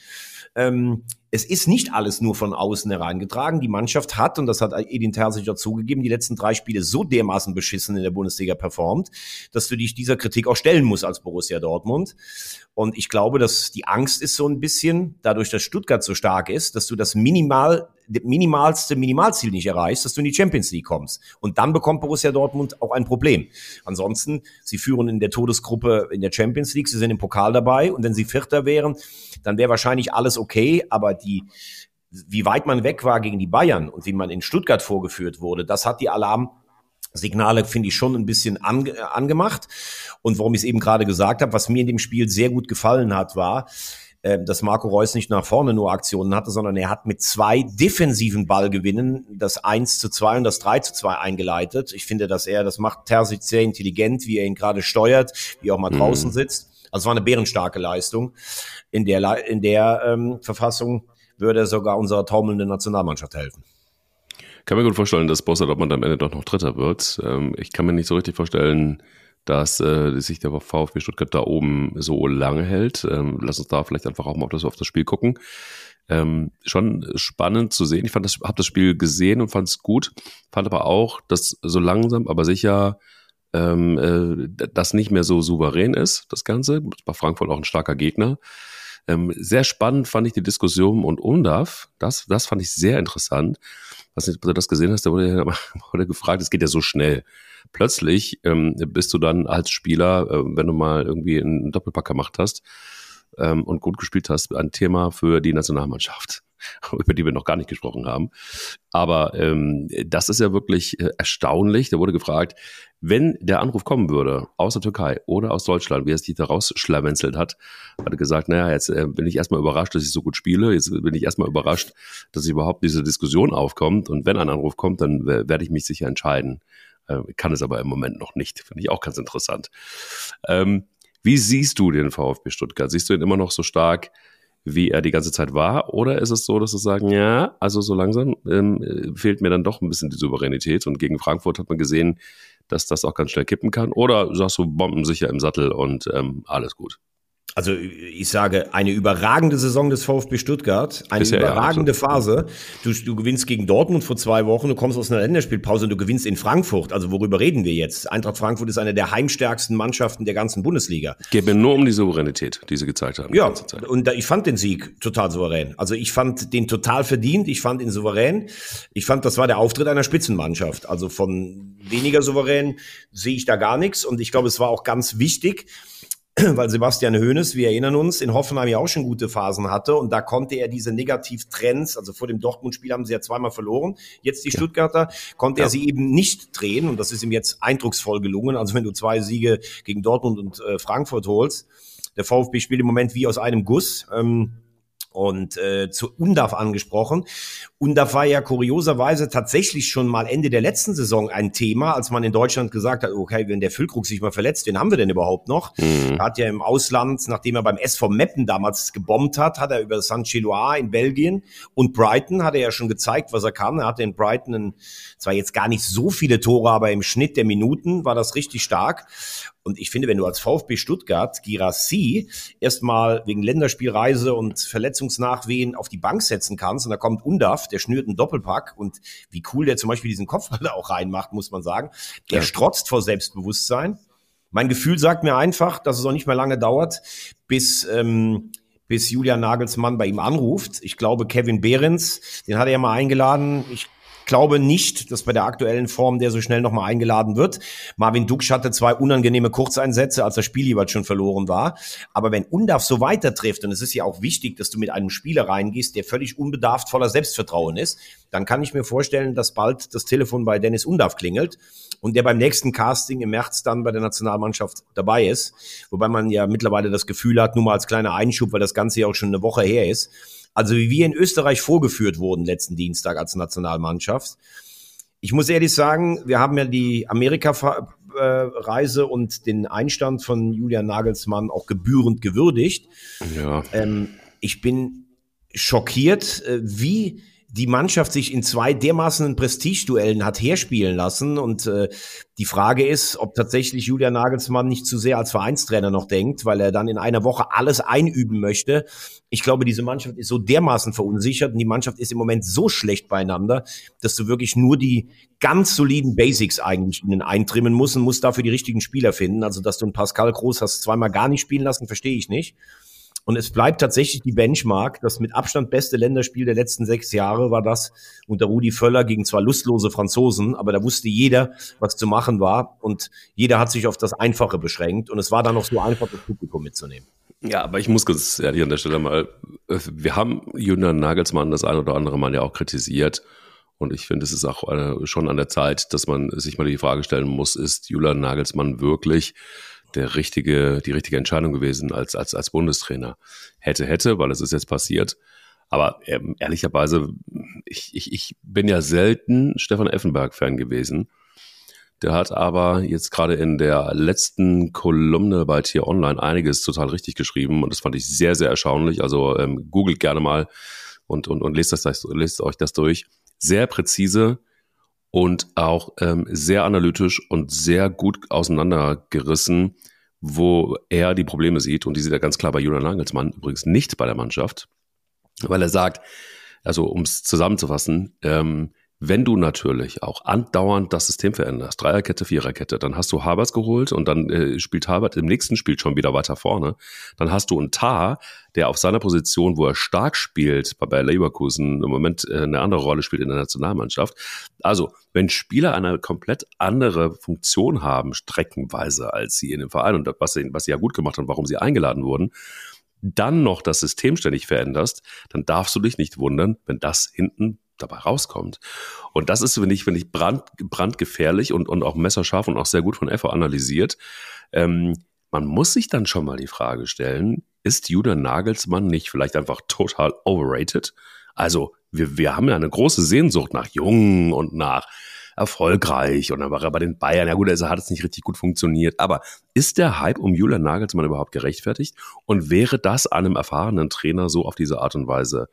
Ähm, es ist nicht alles nur von außen hereingetragen. Die Mannschaft hat, und das hat Edin Terzic auch zugegeben, die letzten drei Spiele so dermaßen beschissen in der Bundesliga performt, dass du dich dieser Kritik auch stellen musst als Borussia Dortmund. Und ich glaube, dass die Angst ist so ein bisschen, dadurch, dass Stuttgart so stark ist, dass du das minimal, minimalste Minimalziel nicht erreichst, dass du in die Champions League kommst. Und dann bekommt Borussia Dortmund auch ein Problem. Ansonsten, sie führen in der Todesgruppe in der Champions League, sie sind im Pokal dabei. Und wenn sie Vierter wären, dann wäre wahrscheinlich alles okay. Aber die, wie weit man weg war gegen die Bayern und wie man in Stuttgart vorgeführt wurde, das hat die Alarm Signale finde ich schon ein bisschen ange angemacht. Und warum ich es eben gerade gesagt habe, was mir in dem Spiel sehr gut gefallen hat, war, dass Marco Reus nicht nach vorne nur Aktionen hatte, sondern er hat mit zwei defensiven Ballgewinnen das 1 zu 2 und das 3 zu 2 eingeleitet. Ich finde, dass er, das macht Terzic sehr intelligent, wie er ihn gerade steuert, wie er auch mal mhm. draußen sitzt. Also es war eine bärenstarke Leistung. In der, in der ähm, Verfassung würde er sogar unserer taumelnden Nationalmannschaft helfen kann mir gut vorstellen, dass Borussia Dortmund am Ende doch noch Dritter wird. Ähm, ich kann mir nicht so richtig vorstellen, dass äh, sich der VfB Stuttgart da oben so lange hält. Ähm, lass uns da vielleicht einfach auch mal auf das, auf das Spiel gucken. Ähm, schon spannend zu sehen. Ich fand das, habe das Spiel gesehen und fand es gut. Fand aber auch, dass so langsam, aber sicher ähm, äh, das nicht mehr so souverän ist, das Ganze. Bei Frankfurt auch ein starker Gegner. Ähm, sehr spannend fand ich die Diskussion und UNDAF. Das, das fand ich sehr interessant. Was nicht, ob du das gesehen hast, da wurde, wurde gefragt, es geht ja so schnell. Plötzlich ähm, bist du dann als Spieler, äh, wenn du mal irgendwie einen Doppelpack gemacht hast ähm, und gut gespielt hast, ein Thema für die Nationalmannschaft. über die wir noch gar nicht gesprochen haben. Aber ähm, das ist ja wirklich äh, erstaunlich. Da wurde gefragt, wenn der Anruf kommen würde aus der Türkei oder aus Deutschland, wie er sich da rausschlawenzelt hat, hat er gesagt, naja, jetzt äh, bin ich erstmal überrascht, dass ich so gut spiele. Jetzt bin ich erstmal überrascht, dass überhaupt diese Diskussion aufkommt. Und wenn ein Anruf kommt, dann werde ich mich sicher entscheiden. Äh, kann es aber im Moment noch nicht. Finde ich auch ganz interessant. Ähm, wie siehst du den VfB Stuttgart? Siehst du ihn immer noch so stark wie er die ganze Zeit war? Oder ist es so, dass sie sagen, ja, also so langsam ähm, fehlt mir dann doch ein bisschen die Souveränität und gegen Frankfurt hat man gesehen, dass das auch ganz schnell kippen kann? Oder sagst du bombensicher im Sattel und ähm, alles gut? Also ich sage, eine überragende Saison des VfB Stuttgart, eine Bisher, überragende ja, Phase. Du, du gewinnst gegen Dortmund vor zwei Wochen, du kommst aus einer Länderspielpause und du gewinnst in Frankfurt. Also worüber reden wir jetzt? Eintracht Frankfurt ist eine der heimstärksten Mannschaften der ganzen Bundesliga. Geht mir nur um die Souveränität, die sie gezeigt haben. Ja, und da, ich fand den Sieg total souverän. Also ich fand den total verdient, ich fand ihn souverän. Ich fand, das war der Auftritt einer Spitzenmannschaft. Also von weniger souverän sehe ich da gar nichts. Und ich glaube, es war auch ganz wichtig, weil Sebastian Hoeneß, wir erinnern uns, in Hoffenheim ja auch schon gute Phasen hatte und da konnte er diese Negativtrends, also vor dem Dortmund-Spiel haben sie ja zweimal verloren, jetzt die ja. Stuttgarter, konnte ja. er sie eben nicht drehen und das ist ihm jetzt eindrucksvoll gelungen. Also wenn du zwei Siege gegen Dortmund und äh, Frankfurt holst, der VfB spielt im Moment wie aus einem Guss. Ähm, und äh, zu UNDAF angesprochen. UNDAF war ja kurioserweise tatsächlich schon mal Ende der letzten Saison ein Thema, als man in Deutschland gesagt hat, okay, wenn der Füllkrug sich mal verletzt, wen haben wir denn überhaupt noch? Mhm. Er hat ja im Ausland, nachdem er beim SV Meppen damals gebombt hat, hat er über St. Chilois in Belgien und Brighton hat er ja schon gezeigt, was er kann. Er hatte in Brighton einen, zwar jetzt gar nicht so viele Tore, aber im Schnitt der Minuten war das richtig stark. Und ich finde, wenn du als VfB Stuttgart Girassi erstmal wegen Länderspielreise und Verletzungsnachwehen auf die Bank setzen kannst und da kommt Undaf, der schnürt einen Doppelpack und wie cool der zum Beispiel diesen Kopfball da auch reinmacht, muss man sagen. Der ja. strotzt vor Selbstbewusstsein. Mein Gefühl sagt mir einfach, dass es auch nicht mehr lange dauert, bis ähm, bis Julian Nagelsmann bei ihm anruft. Ich glaube, Kevin Behrens, den hat er ja mal eingeladen. Ich glaube nicht, dass bei der aktuellen Form der so schnell nochmal eingeladen wird. Marvin Duksch hatte zwei unangenehme Kurzeinsätze, als das Spiel jeweils schon verloren war. Aber wenn Undaf so weiter trifft, und es ist ja auch wichtig, dass du mit einem Spieler reingehst, der völlig unbedarft voller Selbstvertrauen ist, dann kann ich mir vorstellen, dass bald das Telefon bei Dennis Undaf klingelt und der beim nächsten Casting im März dann bei der Nationalmannschaft dabei ist. Wobei man ja mittlerweile das Gefühl hat, nur mal als kleiner Einschub, weil das Ganze ja auch schon eine Woche her ist, also wie wir in Österreich vorgeführt wurden letzten Dienstag als Nationalmannschaft. Ich muss ehrlich sagen, wir haben ja die Amerika-Reise und den Einstand von Julian Nagelsmann auch gebührend gewürdigt. Ja. Ähm, ich bin schockiert, äh, wie die Mannschaft sich in zwei dermaßen Prestigeduellen hat herspielen lassen. Und äh, die Frage ist, ob tatsächlich Julian Nagelsmann nicht zu sehr als Vereinstrainer noch denkt, weil er dann in einer Woche alles einüben möchte. Ich glaube, diese Mannschaft ist so dermaßen verunsichert und die Mannschaft ist im Moment so schlecht beieinander, dass du wirklich nur die ganz soliden Basics eigentlich ihnen eintrimmen musst und musst dafür die richtigen Spieler finden. Also, dass du einen Pascal Groß hast zweimal gar nicht spielen lassen, verstehe ich nicht. Und es bleibt tatsächlich die Benchmark. Das mit Abstand beste Länderspiel der letzten sechs Jahre war das unter Rudi Völler gegen zwar lustlose Franzosen, aber da wusste jeder, was zu machen war. Und jeder hat sich auf das Einfache beschränkt. Und es war dann noch so einfach, das Publikum mitzunehmen. Ja, aber ich muss ganz ehrlich an der Stelle mal, äh, wir haben Julian Nagelsmann das ein oder andere Mal ja auch kritisiert. Und ich finde, es ist auch äh, schon an der Zeit, dass man sich mal die Frage stellen muss, ist Julian Nagelsmann wirklich der richtige, die richtige Entscheidung gewesen als, als, als Bundestrainer. Hätte, hätte, weil es ist jetzt passiert. Aber ähm, ehrlicherweise, ich, ich, ich bin ja selten Stefan Effenberg-Fan gewesen. Der hat aber jetzt gerade in der letzten Kolumne bei Tier Online einiges total richtig geschrieben und das fand ich sehr, sehr erstaunlich. Also ähm, googelt gerne mal und, und, und lest, das, lest euch das durch. Sehr präzise, und auch ähm, sehr analytisch und sehr gut auseinandergerissen, wo er die Probleme sieht. Und die sieht er ganz klar bei Julian Nagelsmann, übrigens nicht bei der Mannschaft, weil er sagt, also um es zusammenzufassen, ähm, wenn du natürlich auch andauernd das System veränderst, Dreierkette, Viererkette, dann hast du Haberts geholt und dann äh, spielt Habert im nächsten Spiel schon wieder weiter vorne. Dann hast du einen Tar, der auf seiner Position, wo er stark spielt, bei Leverkusen im Moment äh, eine andere Rolle spielt in der Nationalmannschaft. Also, wenn Spieler eine komplett andere Funktion haben, streckenweise, als sie in dem Verein und was sie, was sie ja gut gemacht haben, warum sie eingeladen wurden, dann noch das System ständig veränderst, dann darfst du dich nicht wundern, wenn das hinten dabei rauskommt. Und das ist, finde ich, finde ich, brand, brandgefährlich und, und auch messerscharf und auch sehr gut von EFO analysiert. Ähm, man muss sich dann schon mal die Frage stellen, ist Julian Nagelsmann nicht vielleicht einfach total overrated? Also, wir, wir haben ja eine große Sehnsucht nach Jung und nach erfolgreich und dann war er bei den Bayern. Ja gut, also hat es nicht richtig gut funktioniert. Aber ist der Hype um Julian Nagelsmann überhaupt gerechtfertigt? Und wäre das einem erfahrenen Trainer so auf diese Art und Weise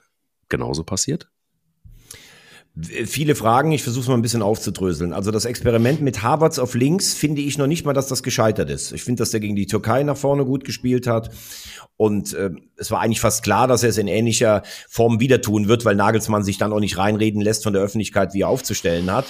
genauso passiert? Viele Fragen, ich versuche es mal ein bisschen aufzudröseln. Also das Experiment mit Havertz auf links finde ich noch nicht mal, dass das gescheitert ist. Ich finde, dass der gegen die Türkei nach vorne gut gespielt hat. Und äh, es war eigentlich fast klar, dass er es in ähnlicher Form wieder tun wird, weil Nagelsmann sich dann auch nicht reinreden lässt von der Öffentlichkeit, wie er aufzustellen hat.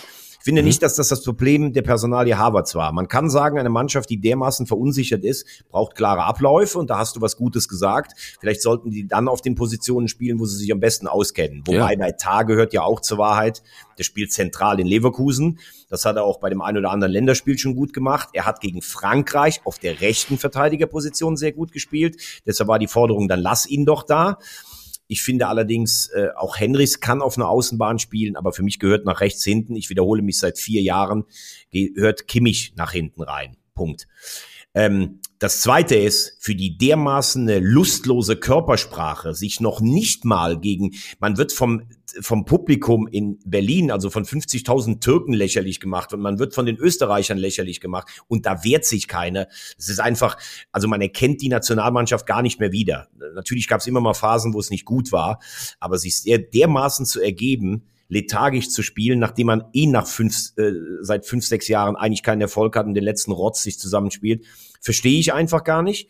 Ich finde mhm. nicht, dass das das Problem der Personalie Havertz war. Man kann sagen, eine Mannschaft, die dermaßen verunsichert ist, braucht klare Abläufe und da hast du was Gutes gesagt. Vielleicht sollten die dann auf den Positionen spielen, wo sie sich am besten auskennen. Wobei ja. bei Tar gehört ja auch zur Wahrheit. Der spielt zentral in Leverkusen. Das hat er auch bei dem einen oder anderen Länderspiel schon gut gemacht. Er hat gegen Frankreich auf der rechten Verteidigerposition sehr gut gespielt. Deshalb war die Forderung, dann lass ihn doch da. Ich finde allerdings, äh, auch Henrys kann auf einer Außenbahn spielen, aber für mich gehört nach rechts hinten, ich wiederhole mich seit vier Jahren, gehört Kimmich nach hinten rein. Punkt. Ähm, das zweite ist, für die dermaßen eine lustlose Körpersprache, sich noch nicht mal gegen, man wird vom, vom Publikum in Berlin, also von 50.000 Türken lächerlich gemacht und man wird von den Österreichern lächerlich gemacht und da wehrt sich keiner. Es ist einfach, also man erkennt die Nationalmannschaft gar nicht mehr wieder. Natürlich gab es immer mal Phasen, wo es nicht gut war, aber sich der, dermaßen zu ergeben, lethargisch zu spielen, nachdem man eh nach fünf, äh, seit fünf, sechs Jahren eigentlich keinen Erfolg hat und den letzten Rotz sich zusammenspielt, verstehe ich einfach gar nicht.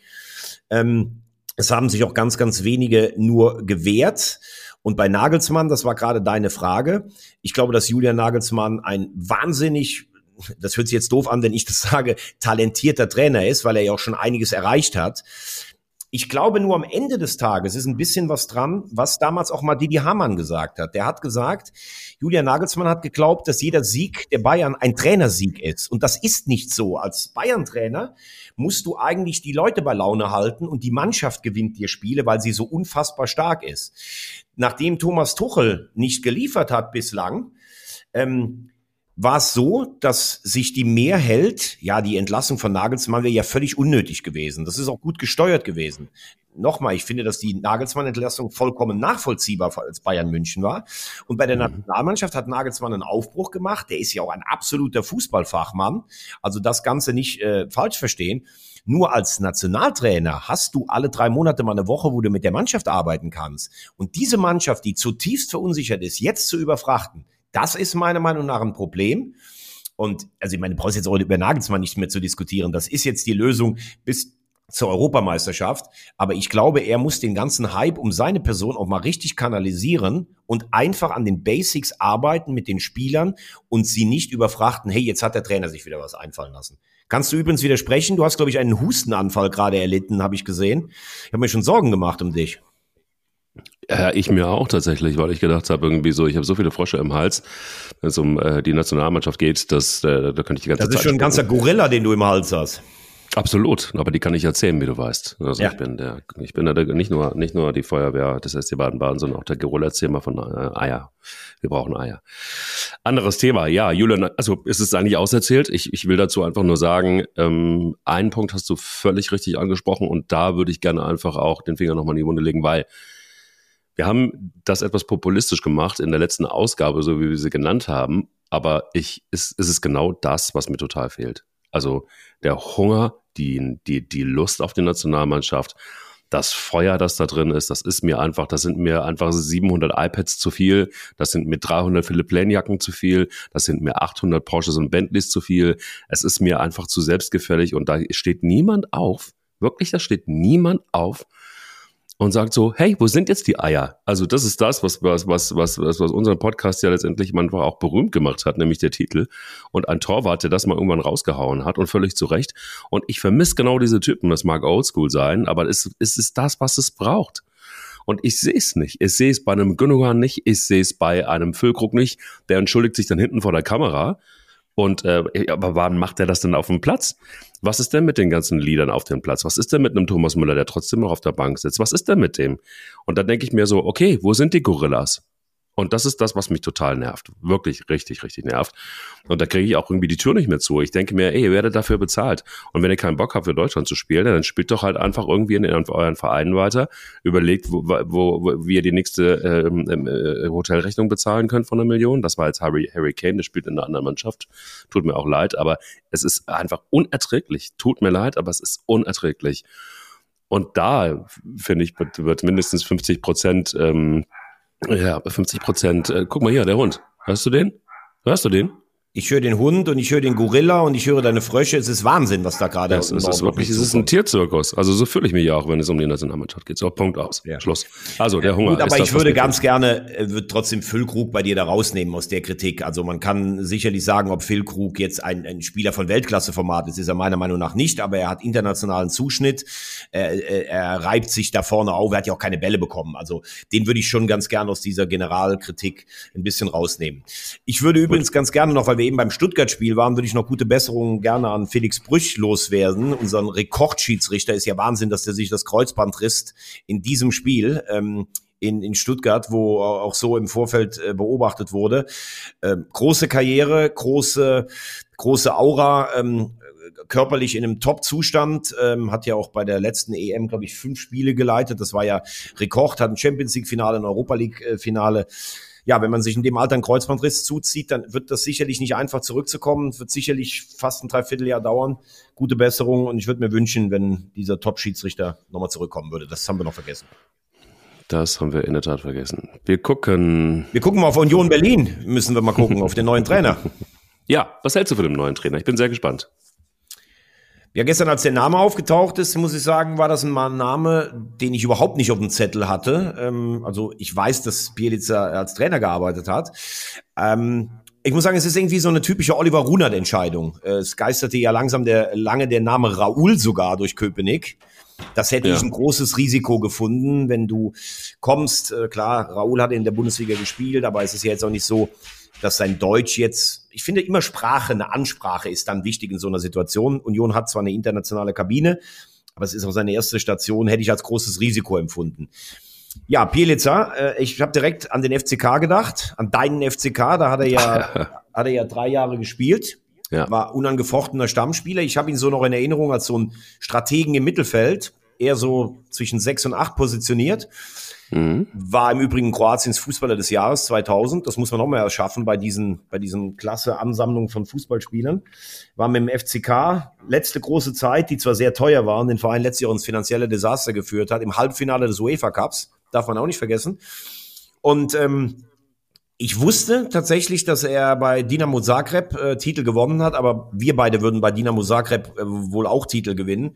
Ähm, es haben sich auch ganz, ganz wenige nur gewehrt. Und bei Nagelsmann, das war gerade deine Frage, ich glaube, dass Julian Nagelsmann ein wahnsinnig das hört sich jetzt doof an, wenn ich das sage, talentierter Trainer ist, weil er ja auch schon einiges erreicht hat. Ich glaube nur am Ende des Tages ist ein bisschen was dran, was damals auch mal Didi Hamann gesagt hat. Der hat gesagt, Julian Nagelsmann hat geglaubt, dass jeder Sieg der Bayern ein Trainersieg ist. Und das ist nicht so. Als Bayern-Trainer musst du eigentlich die Leute bei Laune halten und die Mannschaft gewinnt dir Spiele, weil sie so unfassbar stark ist. Nachdem Thomas Tuchel nicht geliefert hat bislang, ähm, war es so, dass sich die mehr hält. Ja, die Entlassung von Nagelsmann wäre ja völlig unnötig gewesen. Das ist auch gut gesteuert gewesen. Nochmal, ich finde, dass die Nagelsmann-Entlassung vollkommen nachvollziehbar als Bayern München war. Und bei der mhm. Nationalmannschaft hat Nagelsmann einen Aufbruch gemacht. Der ist ja auch ein absoluter Fußballfachmann. Also das Ganze nicht äh, falsch verstehen. Nur als Nationaltrainer hast du alle drei Monate mal eine Woche, wo du mit der Mannschaft arbeiten kannst. Und diese Mannschaft, die zutiefst verunsichert ist, jetzt zu überfrachten, das ist meiner Meinung nach ein Problem. Und also ich meine, du brauchst jetzt auch über Nagelsmann nicht mehr zu diskutieren. Das ist jetzt die Lösung bis zur Europameisterschaft. Aber ich glaube, er muss den ganzen Hype um seine Person auch mal richtig kanalisieren und einfach an den Basics arbeiten mit den Spielern und sie nicht überfrachten, hey, jetzt hat der Trainer sich wieder was einfallen lassen. Kannst du übrigens widersprechen? Du hast, glaube ich, einen Hustenanfall gerade erlitten, habe ich gesehen. Ich habe mir schon Sorgen gemacht um dich. Ja, ich mir auch tatsächlich, weil ich gedacht habe, irgendwie so, ich habe so viele Frosche im Hals, wenn es um äh, die Nationalmannschaft geht, dass äh, da könnte ich die ganze das Zeit. Das ist schon ein ganzer Gorilla, den du im Hals hast. Absolut, aber die kann ich erzählen, wie du weißt. Also ja. ich bin der, ich bin der, nicht nur nicht nur die Feuerwehr des SC Baden-Baden, sondern auch der Gorilla-Erzähler von äh, Eier. Wir brauchen Eier. Anderes Thema, ja, Julian, also ist es eigentlich auserzählt. Ich, ich will dazu einfach nur sagen, ähm, einen Punkt hast du völlig richtig angesprochen und da würde ich gerne einfach auch den Finger nochmal in die Wunde legen, weil wir haben das etwas populistisch gemacht in der letzten Ausgabe, so wie wir sie genannt haben. Aber ich, es, es ist genau das, was mir total fehlt. Also der Hunger, die, die, die Lust auf die Nationalmannschaft, das Feuer, das da drin ist, das ist mir einfach, das sind mir einfach 700 iPads zu viel, das sind mir 300 Philipp Lane zu viel, das sind mir 800 Porsches und Bentleys zu viel. Es ist mir einfach zu selbstgefällig und da steht niemand auf, wirklich, da steht niemand auf und sagt so, hey, wo sind jetzt die Eier? Also das ist das, was, was, was, was, was, was unseren Podcast ja letztendlich manchmal auch berühmt gemacht hat, nämlich der Titel. Und ein Torwart, der das mal irgendwann rausgehauen hat und völlig zu Recht. Und ich vermisse genau diese Typen. Das mag oldschool sein, aber es, es ist das, was es braucht. Und ich sehe es nicht. Ich sehe es bei einem Gündogan nicht. Ich sehe es bei einem Füllkrug nicht. Der entschuldigt sich dann hinten vor der Kamera. Und äh, aber wann macht er das denn auf dem Platz? Was ist denn mit den ganzen Liedern auf dem Platz? Was ist denn mit einem Thomas Müller, der trotzdem noch auf der Bank sitzt? Was ist denn mit dem? Und dann denke ich mir so, okay, wo sind die Gorillas? Und das ist das, was mich total nervt. Wirklich richtig, richtig nervt. Und da kriege ich auch irgendwie die Tür nicht mehr zu. Ich denke mir, ey, ihr werdet dafür bezahlt. Und wenn ihr keinen Bock habt, für Deutschland zu spielen, dann spielt doch halt einfach irgendwie in, euren Vereinen weiter. Überlegt, wo, wo, wo, wie ihr die nächste ähm, ähm, äh, Hotelrechnung bezahlen könnt von einer Million. Das war jetzt Harry, Harry Kane, der spielt in einer anderen Mannschaft. Tut mir auch leid, aber es ist einfach unerträglich. Tut mir leid, aber es ist unerträglich. Und da, finde ich, wird, mindestens 50 Prozent ähm, ja, 50 Prozent. Äh, guck mal hier, der Hund. Hörst du den? Hörst du den? Ich höre den Hund und ich höre den Gorilla und ich höre deine Frösche. Es ist Wahnsinn, was da gerade ist. Es ist wirklich, es ist ein Tierzirkus. Also so fühle ich mich ja auch, wenn es um die Nationalmannschaft geht. So, Punkt aus. Ja. Schluss. Also der Hunger. Gut, aber ich würde ganz gerne, äh, würde trotzdem Füllkrug bei dir da rausnehmen aus der Kritik. Also man kann sicherlich sagen, ob Füllkrug jetzt ein, ein Spieler von Weltklasseformat ist, ist er meiner Meinung nach nicht, aber er hat internationalen Zuschnitt. Er, er, er reibt sich da vorne auf. Er hat ja auch keine Bälle bekommen. Also den würde ich schon ganz gerne aus dieser Generalkritik ein bisschen rausnehmen. Ich würde übrigens Gut. ganz gerne noch, weil wir eben beim Stuttgart-Spiel waren, würde ich noch gute Besserungen gerne an Felix Brüch loswerden. Unseren Rekordschiedsrichter ist ja Wahnsinn, dass der sich das Kreuzband risst in diesem Spiel. Ähm, in, in Stuttgart, wo auch so im Vorfeld äh, beobachtet wurde. Ähm, große Karriere, große, große Aura, ähm, körperlich in einem Top-Zustand, ähm, hat ja auch bei der letzten EM, glaube ich, fünf Spiele geleitet. Das war ja Rekord, hat ein Champions League-Finale, ein Europa League-Finale ja, wenn man sich in dem Alter einen Kreuzbandriss zuzieht, dann wird das sicherlich nicht einfach zurückzukommen. Es wird sicherlich fast ein Dreivierteljahr dauern. Gute Besserung und ich würde mir wünschen, wenn dieser Top-Schiedsrichter nochmal zurückkommen würde. Das haben wir noch vergessen. Das haben wir in der Tat vergessen. Wir gucken. Wir gucken mal auf Union Berlin. Müssen wir mal gucken, auf den neuen Trainer. Ja, was hältst du von dem neuen Trainer? Ich bin sehr gespannt. Ja, gestern, als der Name aufgetaucht ist, muss ich sagen, war das ein Name, den ich überhaupt nicht auf dem Zettel hatte. Ähm, also ich weiß, dass Bielitzer als Trainer gearbeitet hat. Ähm, ich muss sagen, es ist irgendwie so eine typische Oliver Runert-Entscheidung. Äh, es geisterte ja langsam der, lange der Name Raoul sogar durch Köpenick. Das hätte ja. ich ein großes Risiko gefunden, wenn du kommst. Äh, klar, Raoul hat in der Bundesliga gespielt, aber es ist ja jetzt auch nicht so, dass sein Deutsch jetzt, ich finde immer Sprache, eine Ansprache ist dann wichtig in so einer Situation. Union hat zwar eine internationale Kabine, aber es ist auch seine erste Station, hätte ich als großes Risiko empfunden. Ja, Pielica, äh, ich habe direkt an den FCK gedacht, an deinen FCK, da hat er ja hat er ja drei Jahre gespielt. Ja. War unangefochtener Stammspieler. Ich habe ihn so noch in Erinnerung als so ein Strategen im Mittelfeld. Eher so zwischen sechs und acht positioniert. Mhm. War im Übrigen Kroatiens Fußballer des Jahres 2000. Das muss man noch mal erschaffen bei diesen, bei diesen klasse Ansammlungen von Fußballspielern. War mit dem FCK letzte große Zeit, die zwar sehr teuer war und den Verein letztlich auch ins finanzielle Desaster geführt hat, im Halbfinale des UEFA Cups. Darf man auch nicht vergessen. Und ähm, ich wusste tatsächlich, dass er bei Dinamo Zagreb äh, Titel gewonnen hat, aber wir beide würden bei Dinamo Zagreb äh, wohl auch Titel gewinnen,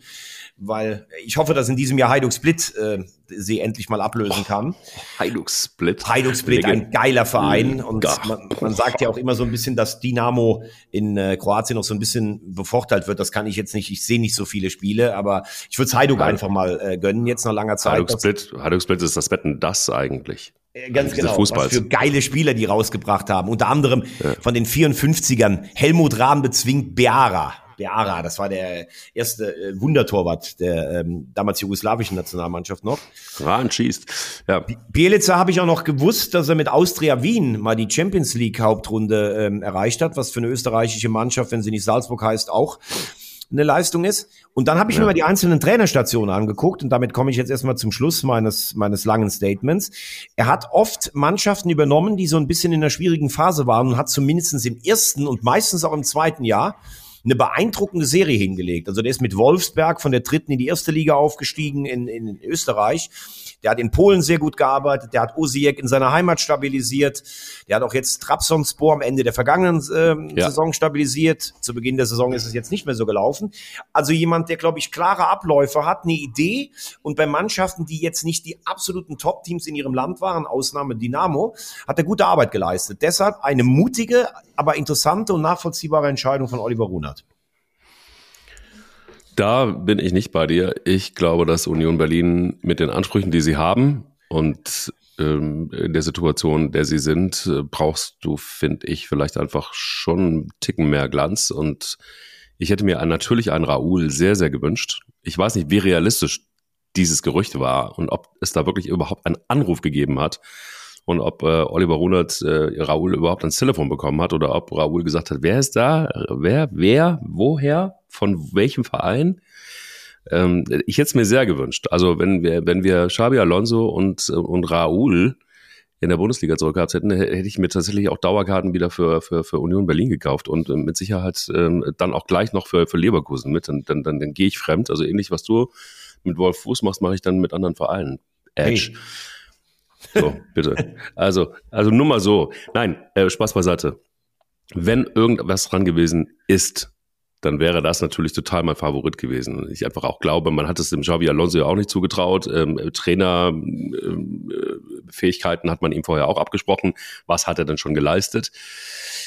weil ich hoffe, dass in diesem Jahr Hajduk Split äh, sie endlich mal ablösen kann. Hajduk Split. Hajduk Split, ein geiler Verein und man, man sagt ja auch immer so ein bisschen, dass Dynamo in äh, Kroatien noch so ein bisschen bevorteilt wird. Das kann ich jetzt nicht, ich sehe nicht so viele Spiele, aber ich würde es Nein. einfach mal äh, gönnen, jetzt nach langer Zeit. Das- Split, Hajduk Split ist das Wetten das eigentlich. Äh, Ganz genau, Fußballs. was für geile Spieler die rausgebracht haben. Unter anderem von den 54ern Helmut Rahm bezwingt Beara. Beara, das war der erste äh, Wundertorwart der ähm, damals jugoslawischen Nationalmannschaft noch. Rahn schießt. Ja, Bielitzer habe ich auch noch gewusst, dass er mit Austria Wien mal die Champions League Hauptrunde ähm, erreicht hat, was für eine österreichische Mannschaft, wenn sie nicht Salzburg heißt, auch eine Leistung ist. Und dann habe ich mir mal die einzelnen Trainerstationen angeguckt und damit komme ich jetzt erstmal zum Schluss meines, meines langen Statements. Er hat oft Mannschaften übernommen, die so ein bisschen in einer schwierigen Phase waren und hat zumindest im ersten und meistens auch im zweiten Jahr eine beeindruckende Serie hingelegt. Also der ist mit Wolfsberg von der dritten in die erste Liga aufgestiegen in, in Österreich. Der hat in Polen sehr gut gearbeitet. Der hat Osijek in seiner Heimat stabilisiert. Der hat auch jetzt Trabzonspor am Ende der vergangenen ähm, Ja. Saison stabilisiert. Zu Beginn der Saison ist es jetzt nicht mehr so gelaufen. Also jemand, der, glaube ich, klare Abläufe hat, eine Idee. Und bei Mannschaften, die jetzt nicht die absoluten Top-Teams in ihrem Land waren, Ausnahme Dynamo, hat er gute Arbeit geleistet. Deshalb eine mutige, aber interessante und nachvollziehbare Entscheidung von Oliver Runert. Da bin ich nicht bei dir. Ich glaube, dass Union Berlin mit den Ansprüchen, die sie haben und ähm, der Situation, der sie sind, äh, brauchst du, finde ich, vielleicht einfach schon einen Ticken mehr Glanz. Und ich hätte mir natürlich einen Raoul sehr, sehr gewünscht. Ich weiß nicht, wie realistisch dieses Gerücht war und ob es da wirklich überhaupt einen Anruf gegeben hat und ob äh, Oliver Runert äh, Raoul überhaupt ans Telefon bekommen hat oder ob Raoul gesagt hat, wer ist da, wer, wer, woher, von welchem Verein. Ähm, ich hätte es mir sehr gewünscht. Also wenn wir, wenn wir Xabi Alonso und, und Raoul in der Bundesliga zurückgehabt hätten, hätte ich mir tatsächlich auch Dauerkarten wieder für, für, für Union Berlin gekauft und ähm, mit Sicherheit ähm, dann auch gleich noch für, für Leverkusen mit. Dann, dann, dann, dann gehe ich fremd. Also ähnlich, was du mit Wolf Fuß machst, mache ich dann mit anderen Vereinen. Edge. So, bitte. Also, also nur mal so. Nein, äh, Spaß beiseite. Wenn irgendwas dran gewesen ist, dann wäre das natürlich total mein Favorit gewesen. Ich einfach auch glaube, man hat es dem Xavi Alonso ja auch nicht zugetraut. Ähm, Trainerfähigkeiten hat man ihm vorher auch abgesprochen. Was hat er denn schon geleistet?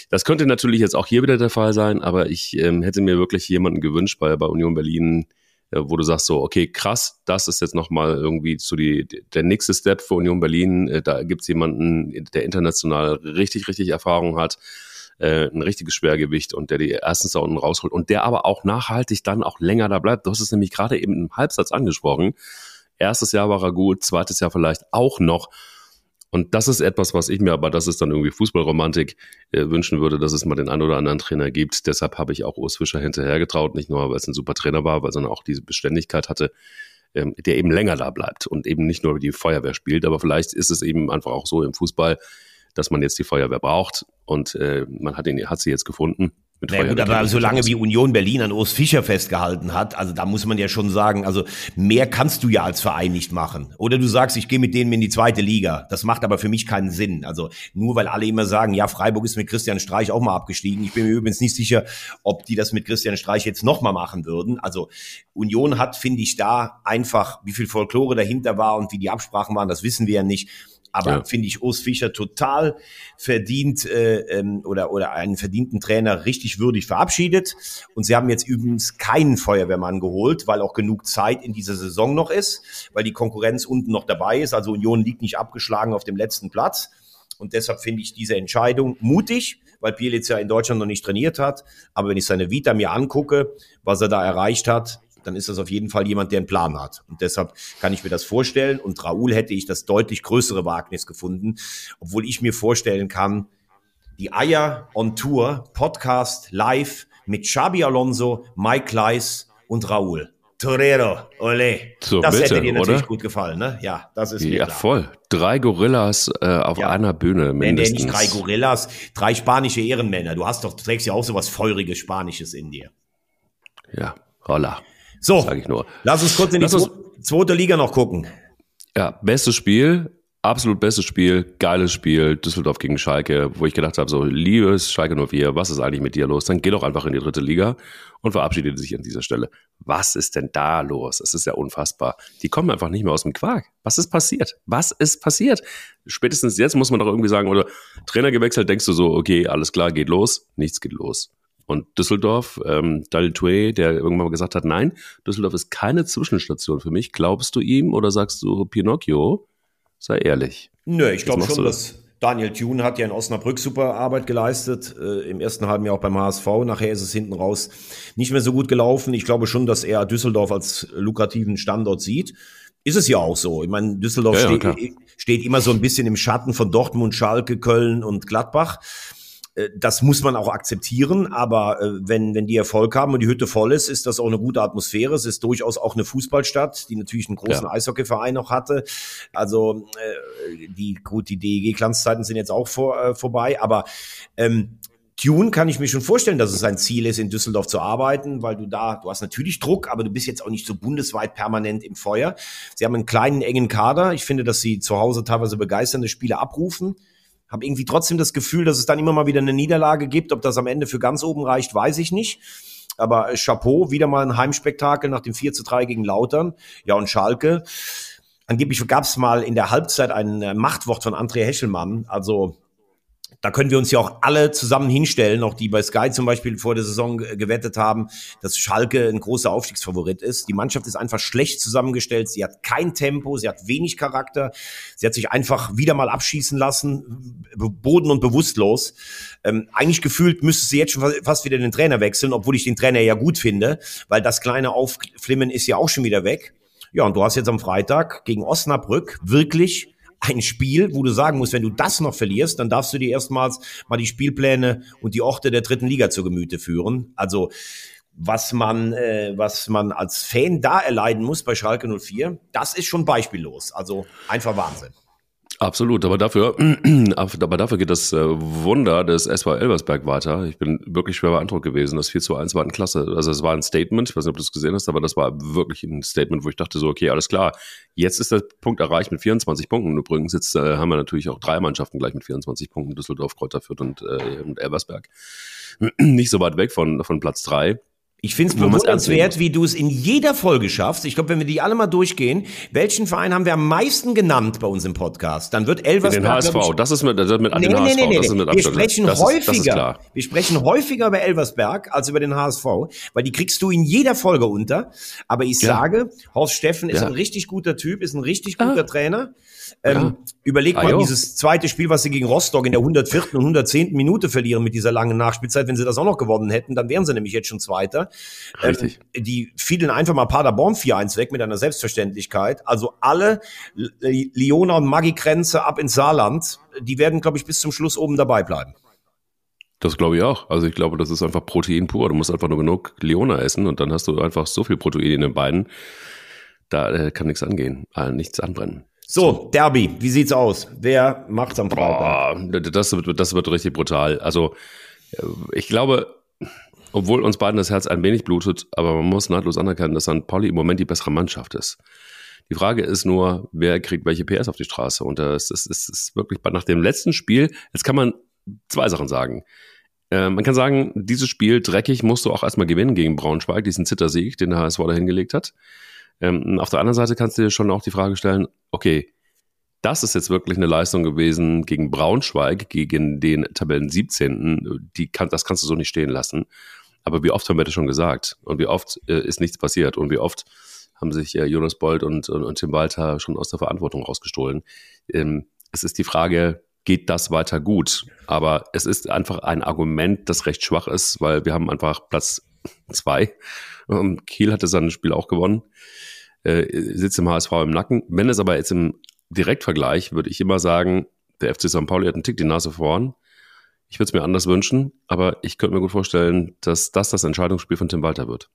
Das könnte natürlich jetzt auch hier wieder der Fall sein, aber ich ähm, hätte mir wirklich jemanden gewünscht bei, bei Union Berlin, äh, wo du sagst so, okay, krass, das ist jetzt nochmal irgendwie so die, der nächste Step für Union Berlin. Äh, Da gibt's jemanden, der international richtig, richtig Erfahrung hat, äh, ein richtiges Schwergewicht und der die ersten Saunen rausholt und der aber auch nachhaltig dann auch länger da bleibt. Du hast es nämlich gerade eben im Halbsatz angesprochen. Erstes Jahr war er gut, zweites Jahr vielleicht auch noch. Und das ist etwas, was ich mir, aber das ist dann irgendwie Fußballromantik, äh, wünschen würde, dass es mal den einen oder anderen Trainer gibt. Deshalb habe ich auch Urs Fischer hinterhergetraut, nicht nur, weil es ein super Trainer war, weil sondern auch diese Beständigkeit hatte, ähm, der eben länger da bleibt und eben nicht nur die Feuerwehr spielt. Aber vielleicht ist es eben einfach auch so im Fußball, dass man jetzt die Feuerwehr braucht und äh, man hat, ihn, hat sie jetzt gefunden. Na gut, aber solange wie Union Berlin an Urs Fischer festgehalten hat, also da muss man ja schon sagen, also mehr kannst du ja als Verein nicht machen. Oder du sagst, ich gehe mit denen in die zweite Liga. Das macht aber für mich keinen Sinn. Also nur weil alle immer sagen, ja, Freiburg ist mit Christian Streich auch mal abgestiegen. Ich bin mir übrigens nicht sicher, ob die das mit Christian Streich jetzt nochmal machen würden. Also Union hat, finde ich, da einfach, wie viel Folklore dahinter war und wie die Absprachen waren, das wissen wir ja nicht. Aber Ja. finde ich Urs Fischer total verdient äh, ähm, oder, oder einen verdienten Trainer richtig würdig verabschiedet. Und sie haben jetzt übrigens keinen Feuerwehrmann geholt, weil auch genug Zeit in dieser Saison noch ist, weil die Konkurrenz unten noch dabei ist. Also Union liegt nicht abgeschlagen auf dem letzten Platz. Und deshalb finde ich diese Entscheidung mutig, weil Bielitz ja in Deutschland noch nicht trainiert hat. Aber wenn ich seine Vita mir angucke, was er da erreicht hat, dann ist das auf jeden Fall jemand, der einen Plan hat. Und deshalb kann ich mir das vorstellen. Und Raoul hätte ich das deutlich größere Wagnis gefunden, obwohl ich mir vorstellen kann, Die Eier on Tour, Podcast live mit Xabi Alonso, Mike Kleiss und Raúl. Torero, ole. So, das bitte, hätte dir natürlich oder? gut gefallen, ne? Ja, das ist mir Ja, klar. voll. Drei Gorillas äh, auf Ja. einer Bühne Nee, nee, mindestens. nicht drei Gorillas, drei spanische Ehrenmänner. Du hast doch, du trägst ja auch sowas Feuriges Spanisches in dir. Ja, Roller, So, sage ich nur. lass uns kurz in die uns- zweite Liga noch gucken. Ja, bestes Spiel, absolut bestes Spiel, geiles Spiel, Düsseldorf gegen Schalke, wo ich gedacht habe, so, liebes Schalke 04, was ist eigentlich mit dir los? Dann geh doch einfach in die dritte Liga und verabschiede dich an dieser Stelle. Was ist denn da los? Es ist ja unfassbar. Die kommen einfach nicht mehr aus dem Quark. Was ist passiert? Was ist passiert? Spätestens jetzt muss man doch irgendwie sagen, oder Trainer gewechselt, denkst du so, okay, alles klar, geht los. Nichts geht los. Und Düsseldorf, ähm, Dal Tue, der irgendwann mal gesagt hat, nein, Düsseldorf ist keine Zwischenstation für mich. Glaubst du ihm oder sagst du Pinocchio? Sei ehrlich. Nö, ich glaube schon, dass Daniel Thune hat ja in Osnabrück super Arbeit geleistet. Äh, Im ersten halben Jahr auch beim HSV. Nachher ist es hinten raus nicht mehr so gut gelaufen. Ich glaube schon, dass er Düsseldorf als lukrativen Standort sieht. Ist es ja auch so. Ich meine, Düsseldorf Ja, ja, steht, steht immer so ein bisschen im Schatten von Dortmund, Schalke, Köln und Gladbach. Äh, Das muss man auch akzeptieren, aber äh, wenn, wenn die Erfolg haben und die Hütte voll ist, ist das auch eine gute Atmosphäre. Es ist durchaus auch eine Fußballstadt, die natürlich einen großen Ja. Eishockeyverein noch hatte. Also äh, die gut, die DEG-Glanzzeiten sind jetzt auch vor, äh, vorbei, aber ähm, Tune kann ich mir schon vorstellen, dass es sein Ziel ist, in Düsseldorf zu arbeiten, weil du da, du hast natürlich Druck, aber du bist jetzt auch nicht so bundesweit permanent im Feuer. Sie haben einen kleinen, engen Kader. Ich finde, dass sie zu Hause teilweise begeisternde Spiele abrufen. Habe irgendwie trotzdem das Gefühl, dass es dann immer mal wieder eine Niederlage gibt. Ob das am Ende für ganz oben reicht, weiß ich nicht. Aber äh, Chapeau, wieder mal ein Heimspektakel nach dem 4 zu 3 gegen Lautern. Ja, und Schalke. Angeblich gab es mal in der Halbzeit ein äh, Machtwort von André Hechelmann. Also da können wir uns ja auch alle zusammen hinstellen, auch die bei Sky zum Beispiel vor der Saison ge- gewettet haben, dass Schalke ein großer Aufstiegsfavorit ist. Die Mannschaft ist einfach schlecht zusammengestellt. Sie hat kein Tempo, sie hat wenig Charakter. Sie hat sich einfach wieder mal abschießen lassen, boden- und bewusstlos. Ähm, eigentlich gefühlt müsste sie jetzt schon fa- fast wieder den Trainer wechseln, obwohl ich den Trainer ja gut finde, weil das kleine Aufflimmen ist ja auch schon wieder weg. Ja, und du hast jetzt am Freitag gegen Osnabrück wirklich ein Spiel, wo du sagen musst, wenn du das noch verlierst, dann darfst du dir erstmals mal die Spielpläne und die Orte der dritten Liga zu Gemüte führen. Also was man, äh, was man als Fan da erleiden muss bei Schalke 04, das ist schon beispiellos. Also einfach Wahnsinn. Absolut, aber dafür, aber dafür geht das äh, Wunder des SV Elversberg weiter. Ich bin wirklich schwer beeindruckt gewesen. Das 4 zu 1 war ein Klasse. Also es war ein Statement, ich weiß nicht, ob du es gesehen hast, aber das war wirklich ein Statement, wo ich dachte so, okay, alles klar, jetzt ist der Punkt erreicht mit 24 Punkten. Übrigens, jetzt äh, haben wir natürlich auch drei Mannschaften gleich mit 24 Punkten, Düsseldorf, Kräuter Fürth und, äh, und Elversberg. Nicht so weit weg von, von Platz drei. Ich finde es bewundernswert, wie du es in jeder Folge schaffst. Ich glaube, wenn wir die alle mal durchgehen, welchen Verein haben wir am meisten genannt bei uns im Podcast? Dann wird Elversberg. Den HSV, ich, das ist mit, das ist mit Nee, den nee, HSV, nee, nee, das ist mit Wir sprechen das ist, das ist häufiger. klar. wir sprechen häufiger über Elversberg als über den HSV, weil die kriegst du in jeder Folge unter. Aber ich Ja. sage, Horst Steffen ist Ja. ein richtig guter Typ, ist ein richtig guter Ah. Trainer. Ähm, Ja. Überleg Ah, mal jo. dieses zweite Spiel, was sie gegen Rostock in der 104. und 110. Minute verlieren mit dieser langen Nachspielzeit. Wenn sie das auch noch gewonnen hätten, dann wären sie nämlich jetzt schon Zweiter. Richtig. Ähm, die fielen einfach mal Paderborn 4-1 weg mit einer Selbstverständlichkeit. Also alle Liona und Maggi Grenze ab ins Saarland, die werden, glaube ich, bis zum Schluss oben dabei bleiben. Das glaube ich auch. Also ich glaube, das ist einfach Protein pur. Du musst einfach nur genug Leona essen und dann hast du einfach so viel Protein in den Beinen. Da äh, kann nichts angehen, äh, nichts anbrennen. So, Derby, wie sieht's aus? Wer macht's am Freitag? Boah, das wird, das wird richtig brutal. Also äh, ich glaube, obwohl uns beiden das Herz ein wenig blutet, aber man muss nahtlos anerkennen, dass St. Pauli im Moment die bessere Mannschaft ist. Die Frage ist nur, wer kriegt welche PS auf die Straße? Und das ist, ist, ist wirklich nach dem letzten Spiel, jetzt kann man zwei Sachen sagen. Äh, man kann sagen, dieses Spiel dreckig musst du auch erstmal gewinnen gegen Braunschweig, diesen Zittersieg, den der HSV da hingelegt hat. Ähm, auf der anderen Seite kannst du dir schon auch die Frage stellen, okay, das ist jetzt wirklich eine Leistung gewesen gegen Braunschweig, gegen den Tabellen 17. Die kann, das kannst du so nicht stehen lassen. Aber wie oft haben wir das schon gesagt? Und wie oft äh, ist nichts passiert? Und wie oft haben sich äh, Jonas Bold und, und, und Tim Walter schon aus der Verantwortung rausgestohlen? Ähm, es ist die Frage, geht das weiter gut? Aber es ist einfach ein Argument, das recht schwach ist, weil wir haben einfach Platz zwei. Ähm, Kiel hatte sein Spiel auch gewonnen, äh, sitzt im HSV im Nacken. Wenn es aber jetzt im Direktvergleich, würde ich immer sagen, der FC St. Pauli hat einen Tick die Nase vorn. Ich würde es mir anders wünschen, aber ich könnte mir gut vorstellen, dass das das Entscheidungsspiel von Tim Walter wird.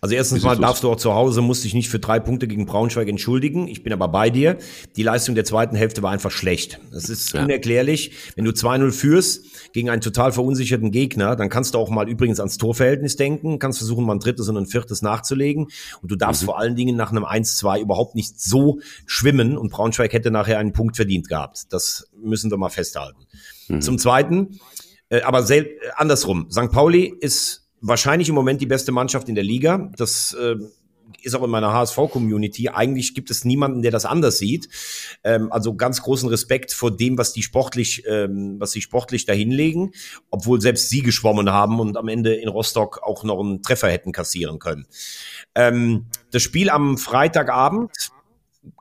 Also erstens mal darfst du auch zu Hause, musst dich nicht für drei Punkte gegen Braunschweig entschuldigen. Ich bin aber bei dir. Die Leistung der zweiten Hälfte war einfach schlecht. Das ist ja. unerklärlich. Wenn du 2-0 führst gegen einen total verunsicherten Gegner, dann kannst du auch mal übrigens ans Torverhältnis denken, kannst versuchen, mal ein drittes und ein viertes nachzulegen. Und du darfst mhm. vor allen Dingen nach einem 1-2 überhaupt nicht so schwimmen. Und Braunschweig hätte nachher einen Punkt verdient gehabt. Das müssen wir mal festhalten. Mhm. Zum Zweiten, äh, aber sel andersrum. St. Pauli ist wahrscheinlich im Moment die beste Mannschaft in der Liga. Das äh, ist auch in meiner HSV-Community. Eigentlich gibt es niemanden, der das anders sieht. Ähm, also ganz großen Respekt vor dem, was die sportlich, ähm, was sie sportlich dahinlegen, obwohl selbst sie geschwommen haben und am Ende in Rostock auch noch einen Treffer hätten kassieren können. Ähm, das Spiel am Freitagabend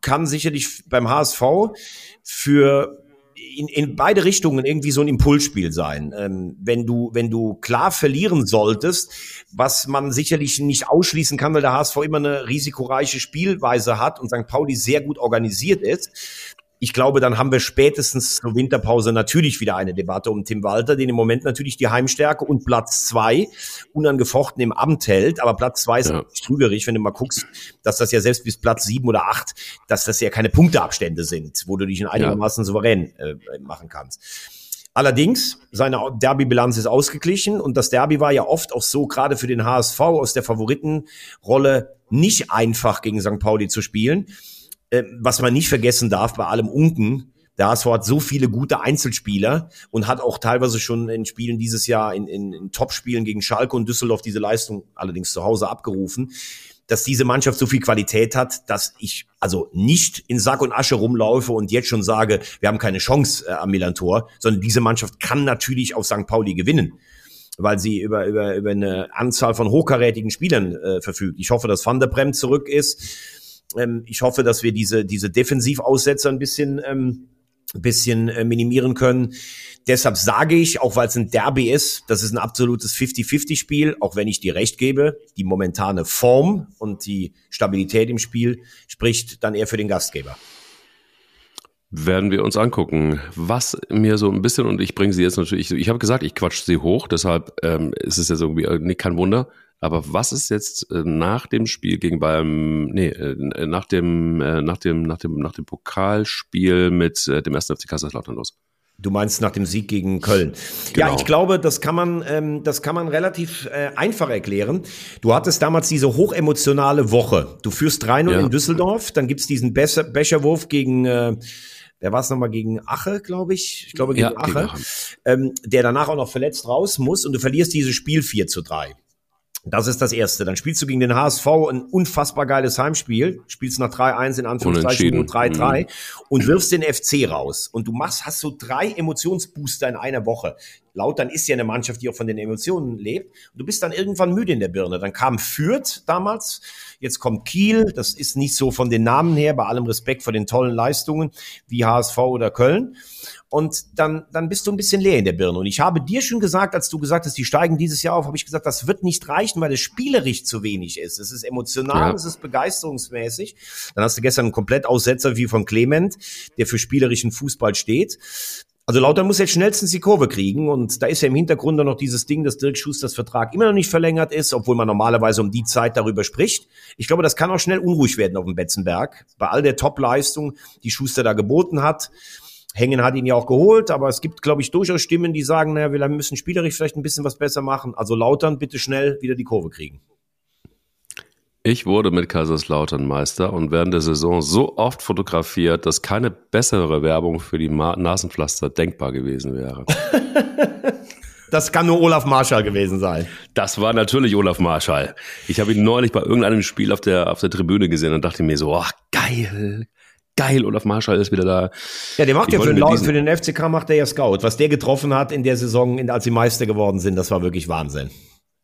kann sicherlich beim HSV für in, in beide Richtungen irgendwie so ein Impulsspiel sein. Ähm, wenn du, wenn du klar verlieren solltest, was man sicherlich nicht ausschließen kann, weil der HSV immer eine risikoreiche Spielweise hat und St. Pauli sehr gut organisiert ist, ich glaube, dann haben wir spätestens zur Winterpause natürlich wieder eine Debatte um Tim Walter, den im Moment natürlich die Heimstärke und Platz zwei unangefochten im Amt hält. Aber Platz zwei ist ja. trügerisch, wenn du mal guckst, dass das ja selbst bis Platz sieben oder acht, dass das ja keine Punkteabstände sind, wo du dich in einigermaßen ja. souverän äh, machen kannst. Allerdings, seine Derby-Bilanz ist ausgeglichen und das Derby war ja oft auch so, gerade für den HSV aus der Favoritenrolle, nicht einfach gegen St. Pauli zu spielen. Äh, was man nicht vergessen darf bei allem Unken, der HSV hat so viele gute Einzelspieler und hat auch teilweise schon in Spielen dieses Jahr, in, in, in Topspielen gegen Schalke und Düsseldorf diese Leistung allerdings zu Hause abgerufen, dass diese Mannschaft so viel Qualität hat, dass ich also nicht in Sack und Asche rumlaufe und jetzt schon sage, wir haben keine Chance äh, am Milan-Tor, sondern diese Mannschaft kann natürlich auf St. Pauli gewinnen weil sie über, über, über eine Anzahl von hochkarätigen Spielern äh, verfügt. Ich hoffe, dass Van der Brem zurück ist ähm, ich hoffe, dass wir diese, diese Defensivaussetzer ein bisschen, ähm, ein bisschen äh, minimieren können. Deshalb sage ich, auch weil es ein Derby ist, das ist ein absolutes 50-50-Spiel, auch wenn ich dir recht gebe, die momentane Form und die Stabilität im Spiel spricht dann eher für den Gastgeber. Werden wir uns angucken. Was mir so ein bisschen, und ich bringe sie jetzt natürlich, ich, ich habe gesagt, ich quatsch sie hoch, deshalb ähm, ist es jetzt irgendwie äh, kein Wunder, aber was ist jetzt äh, nach dem Spiel gegen Bayern, nee, äh, nach dem, äh, nach dem, nach dem, nach dem Pokalspiel mit äh, dem ersten FC Kaiserslautern los? Du meinst nach dem Sieg gegen Köln. Genau. Ja, ich glaube, das kann man, ähm, das kann man relativ äh, einfach erklären. Du hattest damals diese hochemotionale Woche. Du führst 3-0 ja. in Düsseldorf, dann gibt's diesen Becher Becherwurf gegen äh, wer war es nochmal gegen Ache, glaube ich? Ich glaube gegen ja, Ache, gegen. Ähm, der danach auch noch verletzt raus muss und du verlierst dieses Spiel 4 zu 3. Das ist das Erste. Dann spielst du gegen den HSV ein unfassbar geiles Heimspiel, spielst nach 3-1 in Anführungszeichen und 3-3 mhm. und wirfst den FC raus. Und du machst, hast so drei Emotionsbooster in einer Woche. Lautern ist ja eine Mannschaft, die auch von den Emotionen lebt. Und du bist dann irgendwann müde in der Birne. Dann kam Fürth damals, jetzt kommt Kiel. Das ist nicht so von den Namen her, bei allem Respekt vor den tollen Leistungen wie HSV oder Köln und dann, dann bist du ein bisschen leer in der Birne. Und ich habe dir schon gesagt, als du gesagt hast, die steigen dieses Jahr auf, habe ich gesagt, das wird nicht reichen, weil es spielerisch zu wenig ist. Es ist emotional, ja. es ist begeisterungsmäßig. Dann hast du gestern einen Komplettaussetzer wie von Clement, der für spielerischen Fußball steht. Also Lauter muss jetzt schnellstens die Kurve kriegen und da ist ja im Hintergrund noch dieses Ding, dass Dirk Schusters Vertrag immer noch nicht verlängert ist, obwohl man normalerweise um die Zeit darüber spricht. Ich glaube, das kann auch schnell unruhig werden auf dem Betzenberg. Bei all der Top-Leistung, die Schuster da geboten hat. Hängen hat ihn ja auch geholt, aber es gibt, glaube ich, durchaus Stimmen, die sagen, naja, wir müssen spielerisch vielleicht ein bisschen was besser machen. Also Lautern bitte schnell wieder die Kurve kriegen. Ich wurde mit Kaiserslautern Meister und während der Saison so oft fotografiert, dass keine bessere Werbung für die Nasenpflaster denkbar gewesen wäre. Das kann nur Olaf Marschall gewesen sein. Das war natürlich Olaf Marschall. Ich habe ihn neulich bei irgendeinem Spiel auf der, auf der Tribüne gesehen und dachte mir so, ach geil, geil, Olaf Marschall ist wieder da. Ja, der macht ich ja für den, für den FCK macht er ja Scout. Was der getroffen hat in der Saison, als sie Meister geworden sind, das war wirklich Wahnsinn.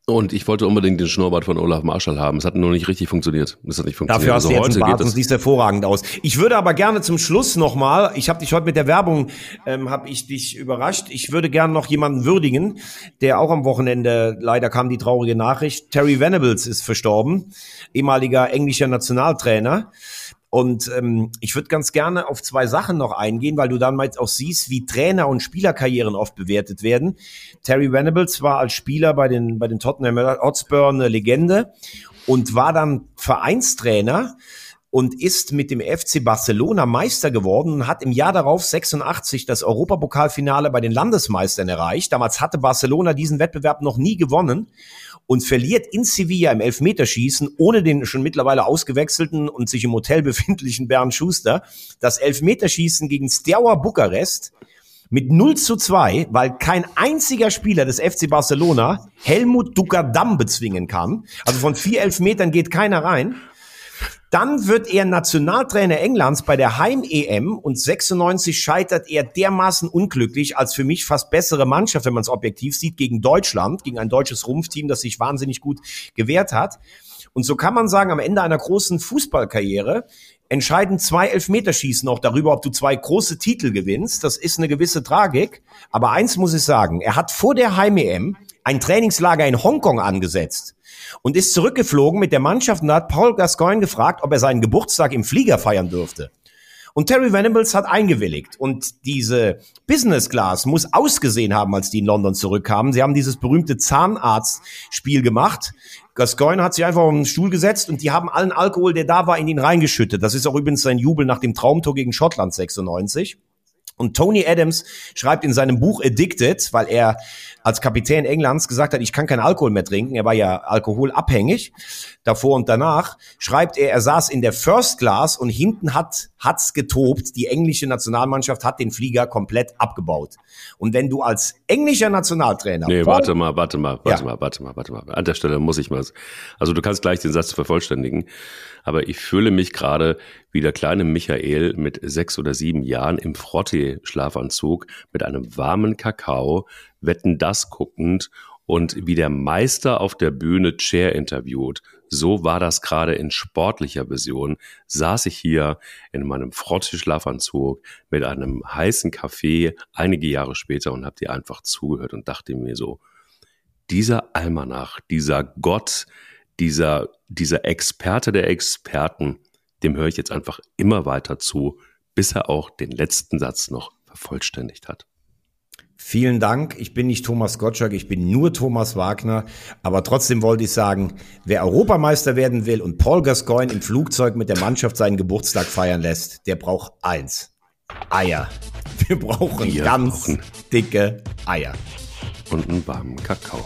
Und ich wollte unbedingt den Schnurrbart von Olaf Marschall haben. Es hat nur nicht richtig funktioniert. Es hat nicht funktioniert. Dafür hast also du jetzt einen Bart und siehst hervorragend aus. Ich würde aber gerne zum Schluss nochmal, ich habe dich heute mit der Werbung, ähm, habe ich dich überrascht. Ich würde gerne noch jemanden würdigen, der auch am Wochenende, leider kam die traurige Nachricht, Terry Venables ist verstorben, ehemaliger englischer Nationaltrainer Und ähm, ich würde ganz gerne auf zwei Sachen noch eingehen, weil du dann mal auch siehst, wie Trainer- und Spielerkarrieren oft bewertet werden. Terry Venables war als Spieler bei den, bei den Tottenham Hotspur eine Legende und war dann Vereinstrainer und ist mit dem FC Barcelona Meister geworden und hat im Jahr darauf 86 das Europapokalfinale bei den Landesmeistern erreicht. Damals hatte Barcelona diesen Wettbewerb noch nie gewonnen und verliert in Sevilla im Elfmeterschießen ohne den schon mittlerweile ausgewechselten und sich im Hotel befindlichen Bernd Schuster das Elfmeterschießen gegen Steaua Bukarest mit 0 zu 2, weil kein einziger Spieler des FC Barcelona Helmut Dukadam bezwingen kann. Also von vier Elfmetern geht keiner rein. Dann wird er Nationaltrainer Englands bei der Heim-EM und 96 scheitert er dermaßen unglücklich als für mich fast bessere Mannschaft, wenn man es objektiv sieht, gegen Deutschland, gegen ein deutsches Rumpfteam, das sich wahnsinnig gut gewehrt hat. Und so kann man sagen, am Ende einer großen Fußballkarriere entscheiden zwei Elfmeterschießen auch darüber, ob du zwei große Titel gewinnst. Das ist eine gewisse Tragik. Aber eins muss ich sagen, er hat vor der Heim-EM ein Trainingslager in Hongkong angesetzt und ist zurückgeflogen mit der Mannschaft und hat Paul Gascoigne gefragt, ob er seinen Geburtstag im Flieger feiern dürfte. Und Terry Venables hat eingewilligt. Und diese Business Class muss ausgesehen haben, als die in London zurückkamen. Sie haben dieses berühmte Zahnarztspiel gemacht. Gascoigne hat sich einfach auf den Stuhl gesetzt und die haben allen Alkohol, der da war, in ihn reingeschüttet. Das ist auch übrigens sein Jubel nach dem Traumtor gegen Schottland 96. Und Tony Adams schreibt in seinem Buch Addicted, weil er als Kapitän Englands gesagt hat, ich kann keinen Alkohol mehr trinken. Er war ja alkoholabhängig davor und danach. Schreibt er, er saß in der First Class und hinten hat hat's getobt. Die englische Nationalmannschaft hat den Flieger komplett abgebaut. Und wenn du als englischer Nationaltrainer Nee, warte mal, warte mal, warte ja. mal, warte mal, warte mal. An der Stelle muss ich mal Also, du kannst gleich den Satz vervollständigen, aber ich fühle mich gerade wie der kleine Michael mit sechs oder sieben Jahren im Frottee-Schlafanzug mit einem warmen Kakao, wetten das guckend und wie der Meister auf der Bühne Chair interviewt. So war das gerade in sportlicher Vision. Saß ich hier in meinem Frottee-Schlafanzug mit einem heißen Kaffee einige Jahre später und habe dir einfach zugehört und dachte mir so, dieser Almanach, dieser Gott, dieser, dieser Experte der Experten, dem höre ich jetzt einfach immer weiter zu, bis er auch den letzten Satz noch vervollständigt hat. Vielen Dank. Ich bin nicht Thomas Gottschalk, ich bin nur Thomas Wagner. Aber trotzdem wollte ich sagen, wer Europameister werden will und Paul Gascoigne im Flugzeug mit der Mannschaft seinen Geburtstag feiern lässt, der braucht eins. Eier. Wir brauchen Wir ganz brauchen dicke Eier. Und einen warmen Kakao.